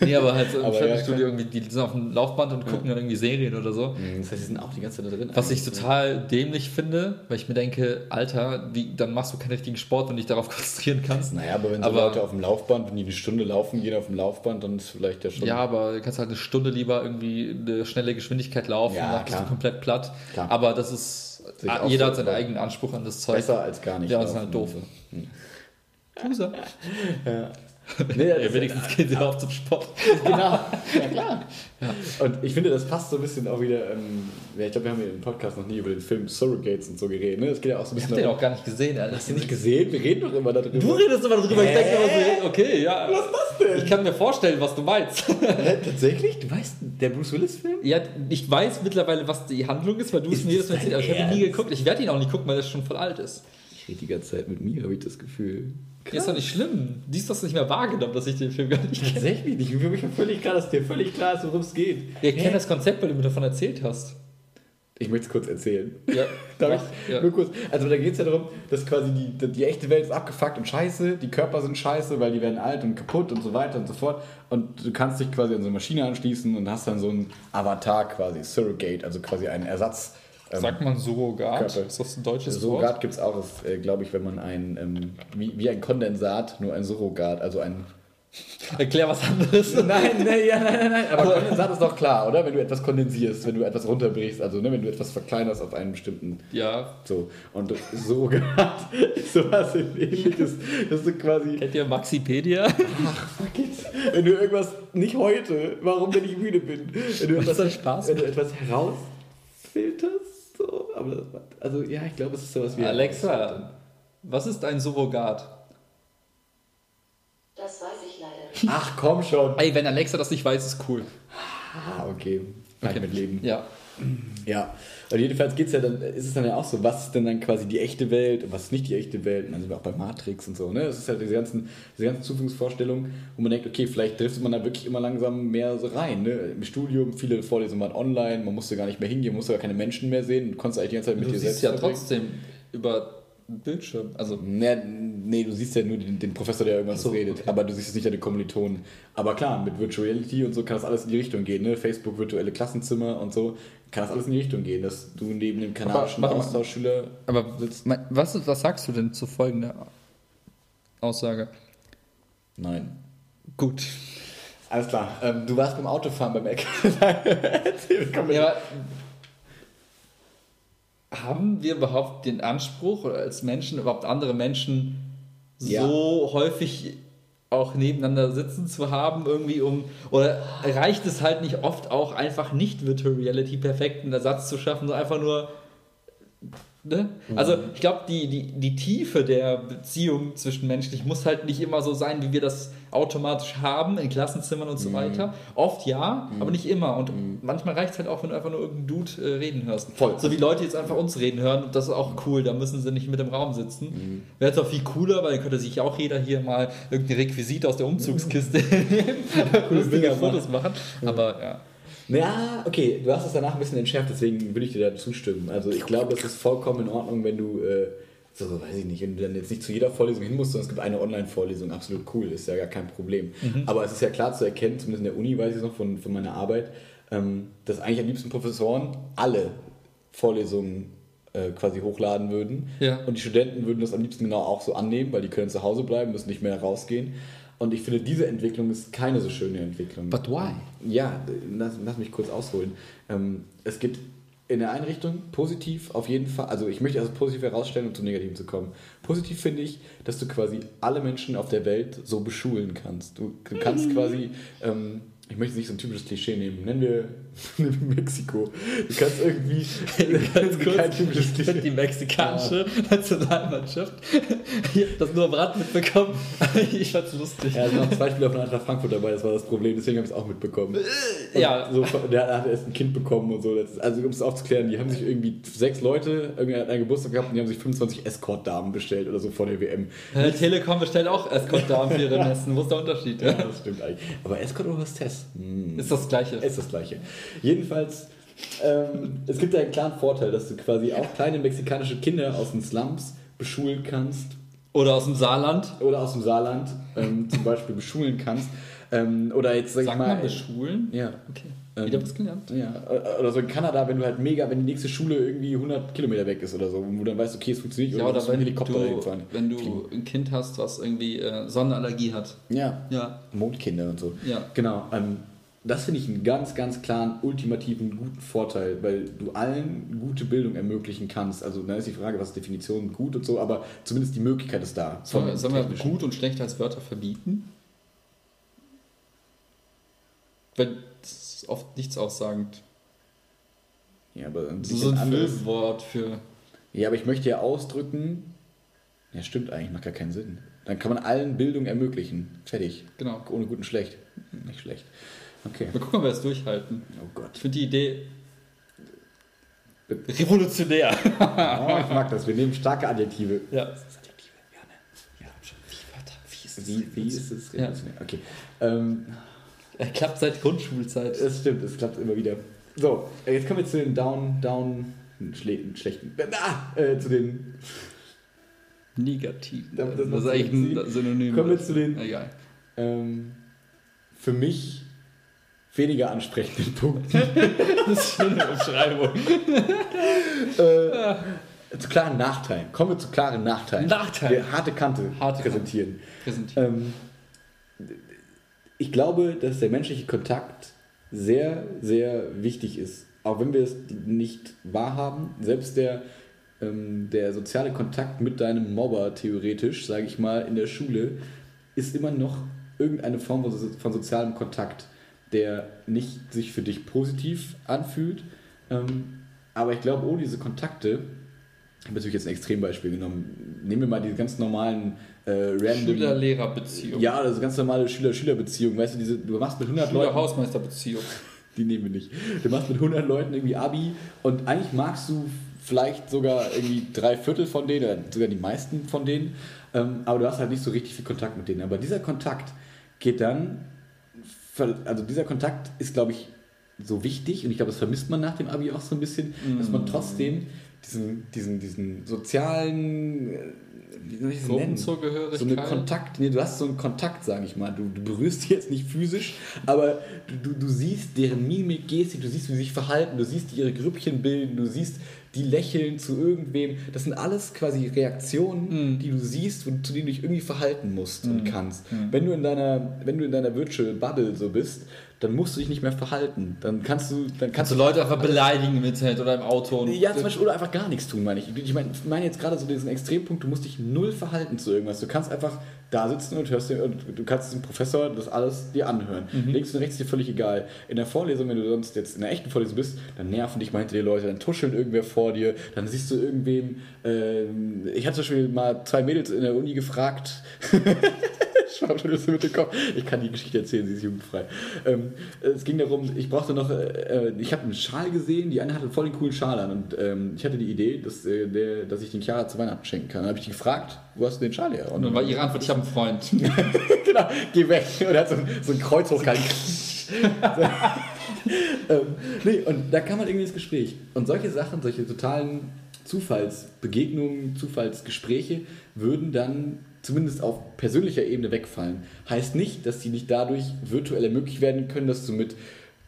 Nee, aber halt so im Fitnessstudio irgendwie, die sind auf dem Laufband und gucken dann irgendwie Serien oder so. Mhm, Das heißt, die sind auch die ganze Zeit da drin. Was ich total dämlich finde, weil ich mir denke, Alter, wie, dann machst du keinen richtigen Sport, wenn du dich darauf konzentrieren kannst. Naja, aber wenn so Aber- Leute auf dem Laufband, wenn die eine Stunde laufen gehen auf dem Laufband, dann ist vielleicht ja schon. Ja, aber du kannst halt eine Stunde lieber irgendwie eine schnelle Geschwindigkeit laufen, Ja, dann bist du klar. Komplett platt. Klar. Aber das ist, Sehe ich ah, jeder hat seinen eigenen Anspruch an das Zeug. besser als gar nicht. Ja, das ist halt doof. Loser. Nee, das Ja, ist- wenigstens gehen sie auf zum Sport. genau. Ja, klar. Und ich finde, das passt so ein bisschen auch wieder. Ähm, ja, ich glaube, wir haben im Podcast noch nie über den Film Surrogates und so geredet. Ne? Es geht ja auch so ein Ich bisschen hab den auch gar nicht gesehen, Alter. Hast du nicht gesehen? Wir reden doch immer darüber. Du redest immer darüber, ich denke Hä? immer so, okay, ja. Was ist das denn? Ich kann mir vorstellen, was du meinst. Hä, tatsächlich? Du weißt, der Bruce Willis-Film? ja, ich weiß mittlerweile, was die Handlung ist, weil du es mir jedes Mal das erzählt hast. Ich habe ihn nie geguckt. Ich werde ihn auch nicht gucken, weil er schon voll alt ist. Ich rede die ganze Zeit mit mir, habe ich das Gefühl. Ist doch nicht schlimm. Die ist das nicht mehr wahrgenommen, dass ich den Film gar nicht kenne. Tatsächlich nicht. Für mich war völlig klar, dass dir völlig klar ist, worum es geht. Ich kenne das Konzept, weil du mir davon erzählt hast. Ich möchte es kurz erzählen. Ja, Darf ich? ja. Nur kurz. Also da geht es ja darum, dass quasi die, die echte Welt ist abgefuckt und scheiße, die Körper sind scheiße, weil die werden alt und kaputt und so weiter und so fort. Und du kannst dich quasi an so eine Maschine anschließen und hast dann so einen Avatar quasi, Surrogate, also quasi einen Ersatz. Ähm, Sagt man Surrogat? Körper. Ist das ein deutsches Surrogat Wort? gibt es auch, ist, äh, glaube ich, wenn man ein, ähm, wie, wie ein Kondensat, nur ein Surrogat, also ein... Erklär was anderes. Nein, nein, ja, nein, nein, nein, aber Kondensat ist doch klar, oder? Wenn du etwas kondensierst, wenn du etwas runterbrichst, also ne, wenn du etwas verkleinerst auf einen bestimmten Ja. so, und Surrogat ist sowas ähnliches, dass du quasi, Kennt ihr Maxipedia? fuck it, wenn du irgendwas, nicht heute, warum wenn ich müde bin, wenn du etwas, Spaß wenn du etwas herausfilterst, aber also ja, ich glaube, es ist sowas wie Alexa, was ist ein Surrogat? Das weiß ich leider. Ach komm schon. Ey, wenn Alexa das nicht weiß, ist cool. Ah, okay, kann Okay. ich mit leben. Ja. Ja, und jedenfalls geht's ja dann, ist es dann ja auch so, was ist denn dann quasi die echte Welt und was ist nicht die echte Welt? Und dann sind wir auch bei Matrix und so, ne? Das ist halt diese ganzen, diese ganzen Zukunftsvorstellungen, wo man denkt, okay, vielleicht driftet man da wirklich immer langsam mehr so rein, ne? Im Studium, viele Vorlesungen waren online, man musste gar nicht mehr hingehen, man musste gar keine Menschen mehr sehen, du konntest eigentlich die ganze Zeit mit Du dir siehst selbst ja verbringen. trotzdem über Bildschirm. Also, Nee, nee, du siehst ja nur den, den Professor, der irgendwas so, redet, okay. aber du siehst jetzt nicht deine Kommilitonen. Aber klar, mit Virtual Reality und so kann das alles in die Richtung gehen, ne? Facebook, virtuelle Klassenzimmer und so, kann das alles in die Richtung gehen, dass du neben dem kanadischen mal. Austauschschüler aber sitzt. was, was sagst du denn zu folgender Aussage? Nein. Gut. Alles klar. Ähm, du warst beim Autofahren beim Eck. Ja, aber haben wir überhaupt den Anspruch, oder als Menschen, überhaupt andere Menschen Ja. so häufig auch nebeneinander sitzen zu haben, irgendwie um, oder reicht es halt nicht oft auch einfach nicht Virtual Reality perfekten Ersatz zu schaffen, so einfach nur, ne? Also ich glaube, die, die, die Tiefe der Beziehung zwischen menschlich muss halt nicht immer so sein, wie wir das automatisch haben in Klassenzimmern und so weiter. Oft ja, aber nicht immer. Und manchmal reicht es halt auch, wenn du einfach nur irgendeinen Dude äh, reden hörst. Voll. So wie Leute jetzt einfach uns reden hören, und das ist auch cool, da müssen sie nicht mit im Raum sitzen. Wäre jetzt auch viel cooler, weil dann könnte sich auch jeder hier mal irgendein Requisit aus der Umzugskiste nehmen, Bilder Fotos machen. Aber ja. Ja, okay, du hast es danach ein bisschen entschärft, deswegen würde ich dir da zustimmen. Also ich glaube, es ist vollkommen in Ordnung, wenn du, äh, so, weiß ich nicht, wenn du dann jetzt nicht zu jeder Vorlesung hin musst, sondern es gibt eine Online-Vorlesung, absolut cool, ist ja gar kein Problem. Mhm. Aber es ist ja klar zu erkennen, zumindest in der Uni weiß ich es noch von, von meiner Arbeit, ähm, dass eigentlich am liebsten Professoren alle Vorlesungen äh, quasi hochladen würden. Ja. Und die Studenten würden das am liebsten genau auch so annehmen, weil die können zu Hause bleiben, müssen nicht mehr rausgehen. Und ich finde, diese Entwicklung ist keine so schöne Entwicklung. But why? Ja, lass, lass mich kurz ausholen. Ähm, es gibt in der einen Richtung positiv auf jeden Fall, also ich möchte also positiv herausstellen, um zum Negativen zu kommen. Positiv finde ich, dass du quasi alle Menschen auf der Welt so beschulen kannst. Du, du kannst quasi, ähm, ich möchte nicht so ein typisches Klischee nehmen, nennen wir, wir Mexiko. Du kannst irgendwie Ganz kurz, finde die mexikanische Nationalmannschaft. Ich habe das nur am Rad mitbekommen. Ich fand's lustig. Ja, es noch zwei Spieler von Eintracht Frankfurt dabei, das war das Problem, deswegen habe ich es auch mitbekommen. Und Ja. So, der hat erst ein Kind bekommen und so. Also um es aufzuklären, die haben sich irgendwie sechs Leute, irgendwie hat einen Geburtstag gehabt und die haben sich 25 Escort-Damen bestellt oder so vor der WM. Äh, Telekom bestellt auch Escort-Damen für ihre Messen. Wo ist der Unterschied? Ja, das stimmt eigentlich. Aber Escort oder Hostess? Hm. Ist das Gleiche. Ist das gleiche. Jedenfalls, ähm, es gibt ja einen klaren Vorteil, dass du quasi auch kleine mexikanische Kinder aus den Slums beschulen kannst Oder aus dem Saarland. oder aus dem Saarland ähm, zum Beispiel beschulen kannst. Ähm, oder jetzt sag Sagt ich mal. man beschulen? Ja. Okay. Ähm, Wieder was gelernt. Ja, oder so in Kanada, wenn du halt mega, wenn die nächste Schule irgendwie 100 Kilometer weg ist oder so, wo du dann weißt, okay, es funktioniert Ja, oder oder wenn Helikopter du, dahin fahren. wenn du Fliegen. ein Kind hast, was irgendwie äh, Sonnenallergie hat. Ja, Ja. Mondkinder und so. Ja. Genau. Ähm, das finde ich einen ganz, ganz klaren, ultimativen, guten Vorteil, weil du allen gute Bildung ermöglichen kannst. Also dann ist die Frage, was ist Definition gut und so, aber zumindest die Möglichkeit ist da. Sollen wir, sollen wir gut und schlecht als Wörter verbieten? Weil das ist oft nichts aussagend. Ja, aber ein bisschen so ein anderes. Füllwort für. Ja, aber ich möchte ja ausdrücken, ja stimmt eigentlich, macht gar keinen Sinn. Dann kann man allen Bildung ermöglichen. Fertig. Genau. Ohne gut und schlecht. Nicht schlecht. Okay. Mal gucken, ob wir das durchhalten. Oh Gott. Ich finde die Idee revolutionär. Oh, ich mag das. Wir nehmen starke Adjektive. Ja. Das ist Adjektive, ja, ne? Ja, schon. Wie, Wörter, wie ist das? Wie, wie ist es? Ja. Okay. Ähm, Er klappt seit Grundschulzeit. es stimmt, es klappt immer wieder. So, jetzt kommen wir zu den Down, Down, schle schlechten, ah, äh, zu den, Negativ. Darf ich Das, das ist eigentlich ein Synonym. Kommen wir zu den- Egal. ähm, für mich weniger ansprechenden Punkten. Das ist eine Umschreibung. äh, zu klaren Nachteilen. Kommen wir zu klaren Nachteilen. Nachteil. Harte Kante Harte präsentieren. Präsentieren. Ähm, ich glaube, dass der menschliche Kontakt sehr, sehr wichtig ist. Auch wenn wir es nicht wahrhaben. Selbst der, ähm, der soziale Kontakt mit deinem Mobber, theoretisch, sage ich mal, in der Schule, ist immer noch irgendeine Form von sozialem Kontakt, der nicht sich für dich positiv anfühlt. Ähm, aber ich glaube, ohne diese Kontakte, ich habe natürlich jetzt ein Extrembeispiel genommen, nehmen wir mal diese ganz normalen äh, random Schüler-Lehrer-Beziehung. ja, ist ganz normale Schüler-Schüler-Beziehung. Weißt du, diese, du machst mit 100 Leuten. Schüler-Hausmeister-Beziehung. Die nehmen wir nicht. Du machst mit 100 Leuten irgendwie Abi und eigentlich magst du vielleicht sogar irgendwie drei Viertel von denen oder sogar die meisten von denen, ähm, aber du hast halt nicht so richtig viel Kontakt mit denen. Aber dieser Kontakt geht dann, also dieser Kontakt ist, glaube ich, so wichtig und ich glaube, das vermisst man nach dem Abi auch so ein bisschen, dass man trotzdem diesen, diesen, diesen sozialen, äh, wie soll ich das nennen? So eine Kontakt, nee, du hast so einen Kontakt, sage ich mal. Du, du berührst die jetzt nicht physisch, aber du, du, du siehst deren Mimik, Gestik, du siehst, wie sie sich verhalten, du siehst, die ihre Grüppchen bilden, du siehst, die lächeln zu irgendwem. Das sind alles quasi Reaktionen, die du siehst und zu denen du dich irgendwie verhalten musst und kannst. Wenn du in deiner, wenn du in deiner Virtual Bubble so bist, dann musst du dich nicht mehr verhalten. Dann kannst du, dann kannst Kannst du Leute einfach beleidigen im Internet oder im Auto. Und ja, zum Beispiel, oder einfach gar nichts tun, meine ich. Ich meine, ich meine jetzt gerade so diesen Extrempunkt, du musst dich null verhalten zu irgendwas. Du kannst einfach da sitzen und hörst dir, und du kannst dem Professor das alles dir anhören. Links und rechts ist dir völlig egal. In der Vorlesung, wenn du sonst jetzt in der echten Vorlesung bist, dann nerven dich mal hinter dir Leute, dann tuscheln irgendwer vor dir, dann siehst du irgendwem, ähm, ich hatte zum Beispiel mal zwei Mädels in der Uni gefragt, Das mit dem Kopf. Ich kann die Geschichte erzählen, sie ist jugendfrei. Ähm, es ging darum, ich brauchte noch, äh, äh, ich habe einen Schal gesehen, die eine hatte voll den coolen Schal an und ähm, ich hatte die Idee, dass, äh, der, dass ich den Chiara zu Weihnachten schenken kann. Dann habe ich die gefragt, wo hast du den Schal her? Und dann war ihre Antwort, ich habe einen Freund. genau, geh weg. Und er hat so, ein- so ein Kreuz hochgehalten. ähm, nee, und da kam halt irgendwie ins Gespräch. Und solche Sachen, solche totalen Zufallsbegegnungen, Zufallsgespräche würden dann zumindest auf persönlicher Ebene wegfallen. Heißt nicht, dass die nicht dadurch virtuell ermöglicht werden können, dass du mit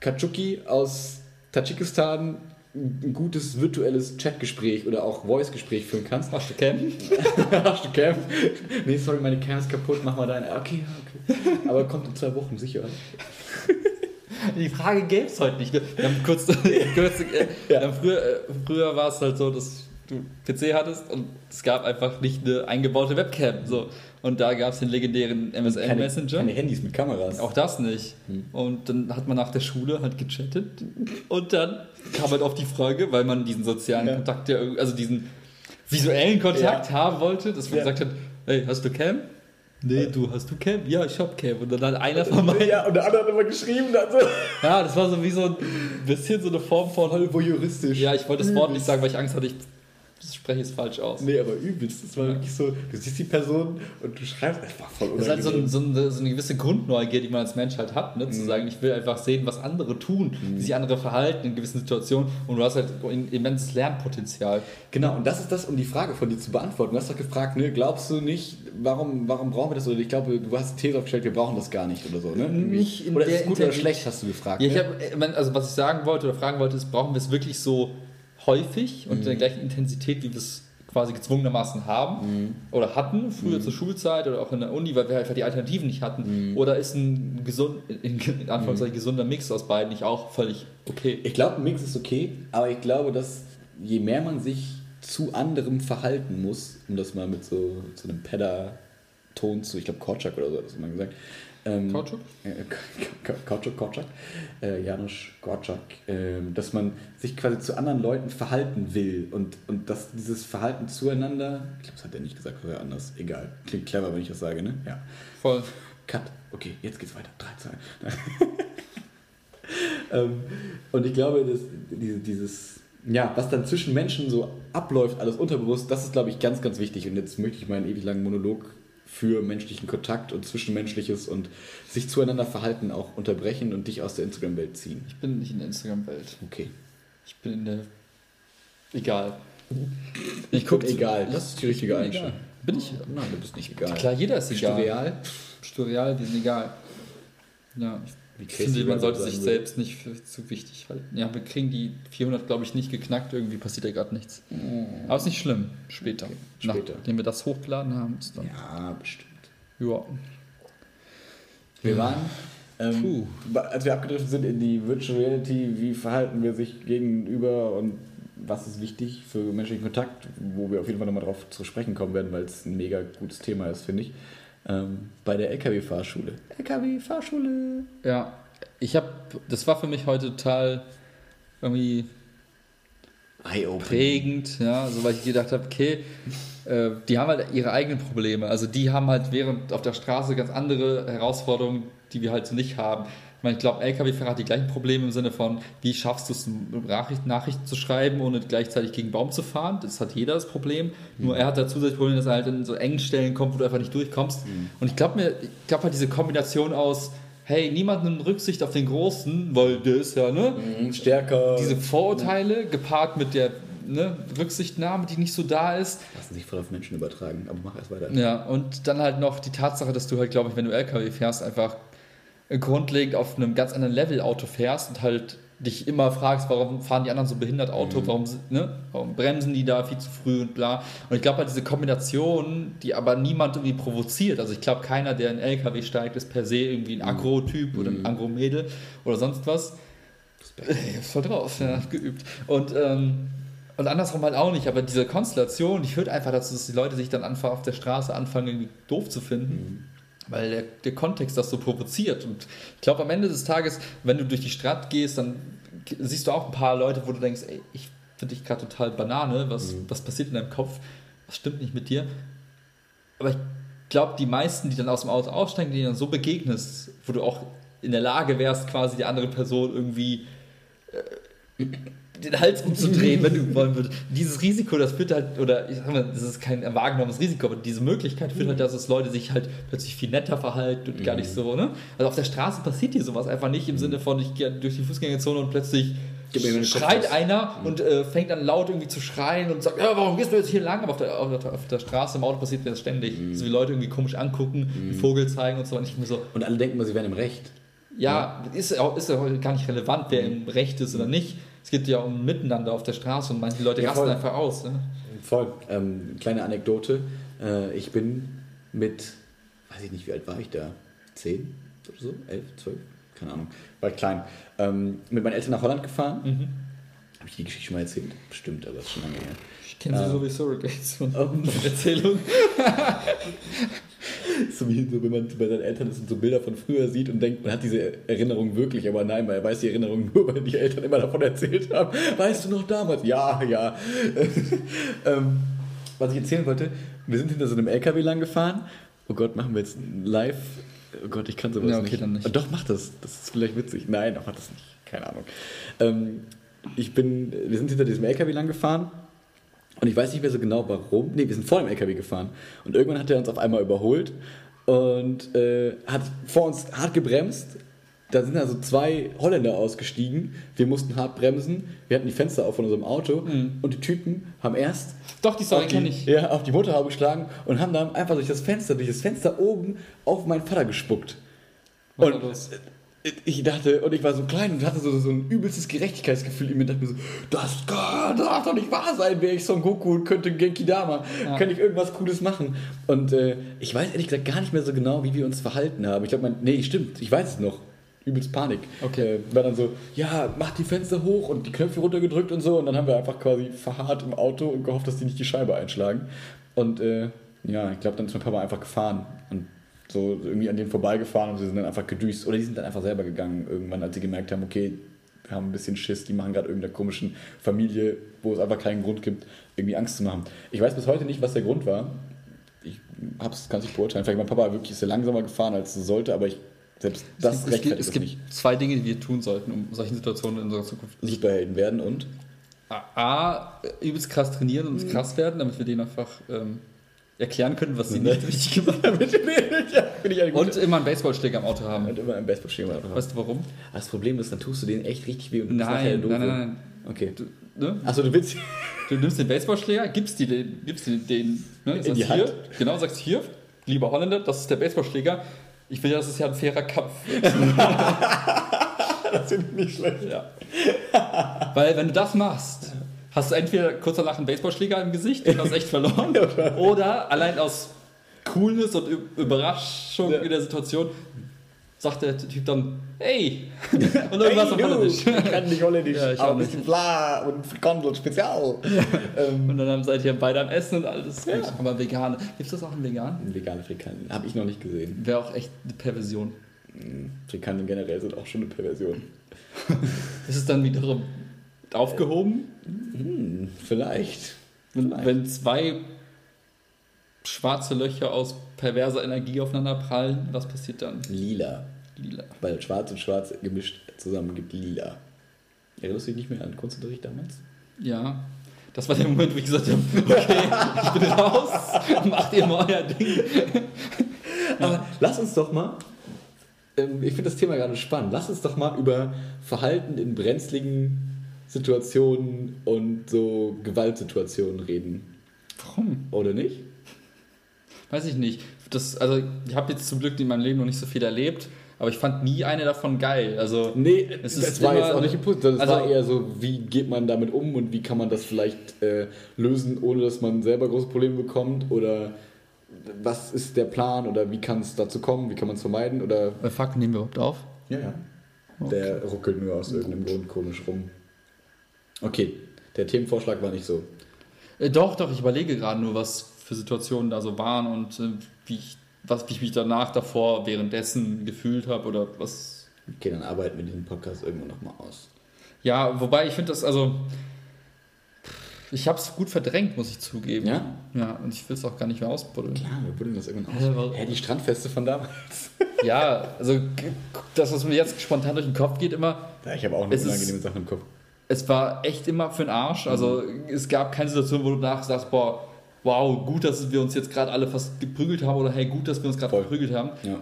Katschuki aus Tadschikistan ein gutes virtuelles Chatgespräch oder auch Voice-Gespräch führen kannst. Hast du Cam? Hast du Cam? Nee, sorry, meine Cam ist kaputt, mach mal deine. Okay, okay. Aber kommt in zwei Wochen, sicher. Die Frage gäbe es heute nicht. Wir haben kurz, kurz äh, Ja. früher, äh, früher war es halt so, dass du PC hattest und es gab einfach nicht eine eingebaute Webcam. So. Und da gab es den legendären MSN Keine, Messenger. keine Handys mit Kameras. Auch das nicht. Hm. Und dann hat man nach der Schule halt gechattet und dann kam halt auf die Frage, weil man diesen sozialen Ja. Kontakt also diesen visuellen Kontakt Ja. haben wollte, dass man gesagt hat, hey, hast du Cam? Nee, du, hast du Cam? Ja, ich hab Cam. Und dann hat einer von meinen, Ja, und der andere hat immer geschrieben, also. ja, das war so wie so ein bisschen so eine Form von, Voll juristisch. ja, ich wollte das Wort nicht sagen, weil ich Angst hatte, ich spreche es falsch aus. Nee, aber übelst. Das war wirklich so, du siehst die Person und du schreibst einfach voll Das ist halt so, ein, unangenehm. so, eine, so eine gewisse Grundneugier, die man als Mensch halt hat, ne? zu Mhm. sagen, ich will einfach sehen, was andere tun, wie sich andere verhalten in gewissen Situationen und du hast halt ein immenses Lernpotenzial. Genau, und das ist das, um die Frage von dir zu beantworten. Du hast doch gefragt, ne, glaubst du nicht, warum, warum brauchen wir das? Oder ich glaube, du hast die These aufgestellt, wir brauchen das gar nicht oder so, ne? Nicht in oder der ist es gut oder Intensi- schlecht, hast du gefragt. Ja, ne? hab, mein, also was ich sagen wollte oder fragen wollte, ist, brauchen wir es wirklich so häufig und in Mhm. der gleichen Intensität, wie wir es quasi gezwungenermaßen haben Mhm. oder hatten, früher zur Schulzeit oder auch in der Uni, weil wir einfach die Alternativen nicht hatten? Mhm. Oder ist ein gesund, in, in Anführungszeichen gesunder Mix aus beiden nicht auch völlig okay? Ich glaube, ein Mix ist okay, aber ich glaube, dass je mehr man sich zu anderem verhalten muss, um das mal mit so, so einem Pedder-Ton zu, ich glaube Korczak oder so hat das immer gesagt. Ähm, Kautschuk? äh, K- K- Korczak, Korczak, äh, Janusz Korczak, ähm, dass man sich quasi zu anderen Leuten verhalten will und, und dass dieses Verhalten zueinander, ich glaube, das hat er nicht gesagt, oder anders, egal, klingt clever, wenn ich das sage, ne? Ja. Voll. Cut. Okay, jetzt geht's weiter. 3, 2. ähm, und ich glaube, dass diese, dieses, ja, was dann zwischen Menschen so abläuft, alles unterbewusst, das ist, glaube ich, ganz, ganz wichtig. Und jetzt möchte ich meinen ewig langen Monolog für menschlichen Kontakt und Zwischenmenschliches und sich zueinander verhalten auch unterbrechen und dich aus der Instagram-Welt ziehen. Ich bin nicht in der Instagram-Welt. Okay. Ich bin in der. Egal. Ich gucke egal. Das ist die richtige. Einstellung. Bin ich? Nein, du bist nicht egal. Klar, jeder ist Bist du egal. real? Tutorial, wir sind egal. Ja, Wie ich finde, man sollte sich selbst nicht für zu wichtig halten. Ja, wir kriegen die 400, glaube ich, nicht geknackt. Irgendwie passiert ja gerade nichts. Aber ist nicht schlimm. Später. Okay, später. Nachdem wir das hochgeladen haben. Ja, bestimmt. Ja. Wir waren, ähm, als wir abgedriftet sind in die Virtual Reality, wie verhalten wir sich gegenüber und was ist wichtig für menschlichen Kontakt, wo wir auf jeden Fall nochmal drauf zu sprechen kommen werden, weil es ein mega gutes Thema ist, finde ich. Ähm, bei der LKW-Fahrschule. LKW-Fahrschule. Ja. Ich habe. Das war für mich heute total irgendwie Eye-opening. prägend, ja, so weil ich gedacht habe, okay, äh, die haben halt ihre eigenen Probleme. Also die haben halt während auf der Straße ganz andere Herausforderungen, die wir halt so nicht haben. Ich meine, ich glaube, LKW-Fahrer hat die gleichen Probleme im Sinne von, wie schaffst du es, Nachrichten, Nachrichten zu schreiben, ohne gleichzeitig gegen Baum zu fahren. Das hat jeder das Problem. Nur er hat da zusätzlich Problem, dass er halt in so engen Stellen kommt, wo du einfach nicht durchkommst. Und ich glaube mir, ich glaube halt diese Kombination aus, hey, niemand nimmt Rücksicht auf den Großen, weil der ist ja, ne? Mhm, Stärker. diese Vorurteile gepaart mit der ne, Rücksichtnahme, die nicht so da ist. lassen sich voll auf Menschen übertragen, aber mach erst weiter. Ja, und dann halt noch die Tatsache, dass du halt, glaube ich, wenn du LKW fährst, einfach grundlegend auf einem ganz anderen Level Auto fährst und halt dich immer fragst, warum fahren die anderen so behindert Auto, warum, ne, warum bremsen die da viel zu früh und bla. Und ich glaube halt diese Kombination, die aber niemand irgendwie provoziert. Also ich glaube, keiner, der in LKW steigt, ist per se irgendwie ein Agro-Typ oder ein Agro-Mädel oder sonst was. Ich hab's voll drauf, ja, geübt. Und, ähm, und andersrum halt auch nicht, aber diese Konstellation, die führt einfach dazu, dass die Leute sich dann einfach auf der Straße anfangen, irgendwie doof zu finden. Weil der, der Kontext das so provoziert. Und ich glaube, am Ende des Tages, wenn du durch die Stadt gehst, dann siehst du auch ein paar Leute, wo du denkst, ey, ich finde dich gerade total Banane, was, was passiert in deinem Kopf, was stimmt nicht mit dir. Aber ich glaube, die meisten, die dann aus dem Auto aussteigen, die dann so begegnest, wo du auch in der Lage wärst, quasi die andere Person irgendwie äh, den Hals umzudrehen, wenn du wollen würdest. Dieses Risiko, das führt halt, oder ich sag mal, das ist kein wahrgenommenes Risiko, aber diese Möglichkeit führt halt, dass es Leute sich halt plötzlich viel netter verhalten und gar nicht so, ne? Also auf der Straße passiert dir sowas einfach nicht im Sinne von, ich gehe durch die Fußgängerzone und plötzlich schreit einer und äh, fängt dann laut irgendwie zu schreien und sagt, ja, warum gehst du jetzt hier lang? Aber auf der, auf der, auf der Straße im Auto passiert mir das ständig. Mhm. So wie Leute irgendwie komisch angucken, einen Vogel zeigen und so. Und ich mir so, Und alle denken mal, sie wären im Recht. ja, ist, auch, ist ja heute gar nicht relevant, wer im Recht ist oder nicht. Es geht ja um Miteinander auf der Straße und manche Leute Ja, rasten voll. einfach aus. Ne? Voll. Ähm, kleine Anekdote. Äh, ich bin mit, weiß ich nicht, wie alt war ich da? Zehn oder so? Elf, zwölf? Keine Ahnung. War ich klein. Ähm, mit meinen Eltern nach Holland gefahren. Mhm. Habe ich die Geschichte schon mal erzählt? Bestimmt, aber ist schon lange her. Ich kenne sie Ah. so wie Surrogates von Oh. Erzählung. So wie so, wenn man bei seinen Eltern ist und so Bilder von früher sieht und denkt, man hat diese Erinnerung wirklich, aber nein, man weiß die Erinnerung nur, weil die Eltern immer davon erzählt haben. Weißt du noch damals? Ja, ja. ähm, was ich erzählen wollte, wir sind hinter so einem LKW lang gefahren. Oh Gott, machen wir jetzt live? Oh Gott, ich kann sowas Ja, okay, nicht. dann nicht. Oh, doch, mach das. Das ist vielleicht witzig. Nein, mach das nicht. Keine Ahnung. Ähm, ich bin, wir sind hinter diesem LKW lang gefahren und ich weiß nicht mehr so genau warum. Ne, wir sind vor dem LKW gefahren. Und irgendwann hat er uns auf einmal überholt und äh, hat vor uns hart gebremst. Da sind also zwei Holländer ausgestiegen. Wir mussten hart bremsen. Wir hatten die Fenster auf von unserem Auto. Mhm. Und die Typen haben erst Doch, die Story kenne ich. Ja, auf die Motorhaube geschlagen und haben dann einfach durch das Fenster, durch das Fenster oben auf meinen Vater gespuckt. Was Und? Ich dachte, und ich war so klein und hatte so, so ein übelstes Gerechtigkeitsgefühl in mir. dachte mir so, das kann, darf doch nicht wahr sein, wäre ich Son Goku und könnte Genki Dama, Ja. könnte ich irgendwas Cooles machen. Und äh, ich weiß ehrlich gesagt gar nicht mehr so genau, wie wir uns verhalten haben. Ich glaube, nee, stimmt, ich weiß es noch. Übelst Panik. Okay. Äh, war dann so, ja, mach die Fenster hoch und die Knöpfe runtergedrückt und so. Und dann haben wir einfach quasi verharrt im Auto und gehofft, dass die nicht die Scheibe einschlagen. Und äh, ja, ich glaube, dann ist mein Papa einfach gefahren und so irgendwie an denen vorbeigefahren und sie sind dann einfach gedüst. Oder die sind dann einfach selber gegangen irgendwann, als sie gemerkt haben, okay, wir haben ein bisschen Schiss, die machen gerade irgendeiner komischen Familie, wo es einfach keinen Grund gibt, irgendwie Angst zu machen. Ich weiß bis heute nicht, was der Grund war. Ich hab's, kann es nicht beurteilen. Vielleicht mein Papa wirklich ist er langsamer gefahren, als es sollte, aber ich selbst das es, gibt, es, gibt, es gibt nicht. zwei Dinge, die wir tun sollten, um solchen Situationen in unserer Zukunft Superhelden werden und A, übelst krass trainieren Mhm. und krass werden, damit wir denen einfach ähm, erklären können, was sie nicht richtig gemacht haben. ja, Und immer einen Baseballschläger am Auto haben. und immer ein Baseballschema drauf. Weißt du warum? Das Problem ist, dann tust du denen echt richtig weh und du Nein, nein, nein, nein. Okay. Du, ne? Achso, du willst. du nimmst den Baseballschläger, gibst die den, gibst die den ne? sagst die hier, Hand. genau, sagst hier, lieber Holländer, das ist der Baseballschläger. Ich will ja, das ist ja ein fairer Kampf. das finde ich nicht schlecht. Ja. Weil wenn du das machst, hast du entweder kurz danach einen Baseballschläger im Gesicht und hast echt verloren, oder allein aus Coolness und Überraschung Ja. in der Situation sagt der Typ dann, hey! Und irgendwas auf du, Holländisch. Ich kann nicht Holländisch, Ja, ich aber ein bisschen bla und Frikandel Spezial. Ähm, Und dann seid ihr beide am Essen und alles gut. Aber vegan, gibt es das auch in vegan? vegane Frikandel. Habe ich noch nicht gesehen. Wäre auch echt eine Perversion. Frikandeln generell sind auch schon eine Perversion. Ist es dann wiederum aufgehoben, Hm, vielleicht. wenn, Vielleicht. wenn zwei schwarze Löcher aus perverser Energie aufeinander prallen? Was passiert dann? Lila. Lila. Weil schwarz und schwarz gemischt zusammen gibt lila. Erinnerst du dich nicht mehr an Kunstunterricht damals? Ja. Das war der Moment, wo ich gesagt habe, okay, ich bin raus, macht ihr mal euer Ding. Aber lass uns doch mal, ähm, ich finde das Thema gerade spannend, lass uns doch mal über Verhalten in brenzligen Situationen und so Gewaltsituationen reden. Warum? Oder nicht? Weiß ich nicht. Das, also, ich habe jetzt zum Glück in meinem Leben noch nicht so viel erlebt, aber ich fand nie eine davon geil. Also, Nee, Es das war jetzt auch nicht Impuls, das also- war eher so, wie geht man damit um und wie kann man das vielleicht äh, lösen, ohne dass man selber große Probleme bekommt oder was ist der Plan oder wie kann es dazu kommen, wie kann man es vermeiden oder... fuck, nehmen wir überhaupt auf? Ja, ja. Der ruckelt nur aus irgendeinem Grund komisch rum. Okay, der Themenvorschlag war nicht so. Äh, doch, doch, ich überlege gerade nur, was für Situationen da so waren und äh, wie, ich, was, wie ich mich danach, davor, währenddessen gefühlt habe oder was. Okay, dann arbeiten wir diesen Podcast irgendwann nochmal aus. Ja, wobei ich finde das, also. Ich habe es gut verdrängt, muss ich zugeben. Ja? Ja, und ich will es auch gar nicht mehr ausbuddeln. Klar, wir buddeln das irgendwann aus. Hä? Hä, die Strandfeste von damals. Ja, also das, was mir jetzt spontan durch den Kopf geht, immer, Ja, ich habe auch ist- unangenehme Sachen im Kopf. Es war echt immer für den Arsch. Also es gab keine Situation, wo du danach sagst, boah, wow, gut, dass wir uns jetzt gerade alle fast geprügelt haben oder hey, gut, dass wir uns gerade geprügelt haben. Ja.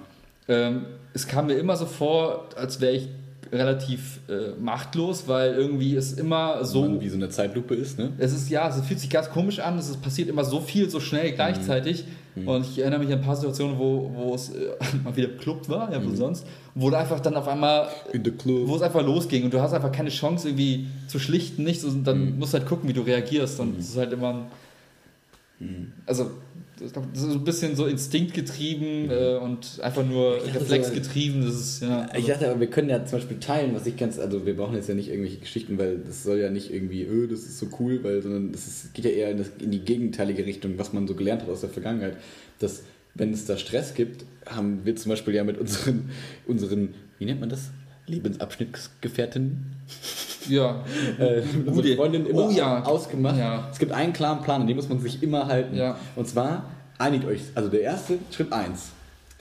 Ähm, es kam mir immer so vor, als wäre ich relativ äh, machtlos, weil irgendwie es immer so. Man wie so eine Zeitlupe ist, ne? Es ist ja, es fühlt sich ganz komisch an, es ist, passiert immer so viel, so schnell gleichzeitig. Und ich erinnere mich an ein paar Situationen, wo, wo es äh, mal wieder Club war, ja, wo sonst, wo du einfach dann auf einmal, In the club. wo es einfach losging und du hast einfach keine Chance irgendwie zu schlichten, nichts und dann musst du halt gucken, wie du reagierst und es ist halt immer ein, also ich glaub, das ist ein bisschen so instinktgetrieben äh, und einfach nur reflexgetrieben, das ist, ja. Ich dachte aber, wir können ja zum Beispiel teilen, was ich ganz, also wir brauchen jetzt ja nicht irgendwelche Geschichten, weil das soll ja nicht irgendwie, öh, das ist so cool, weil, sondern das ist, geht ja eher in, das, in die gegenteilige Richtung, was man so gelernt hat aus der Vergangenheit. Dass, wenn es da Stress gibt, haben wir zum Beispiel ja mit unseren, unseren wie nennt man das? Lebensabschnittsgefährtinnen, ja. äh, unsere Freundin immer Oh ja. ausgemacht. Ja. Es gibt einen klaren Plan, an dem muss man sich immer halten. Ja. Und zwar einigt euch. Also der erste Schritt 1.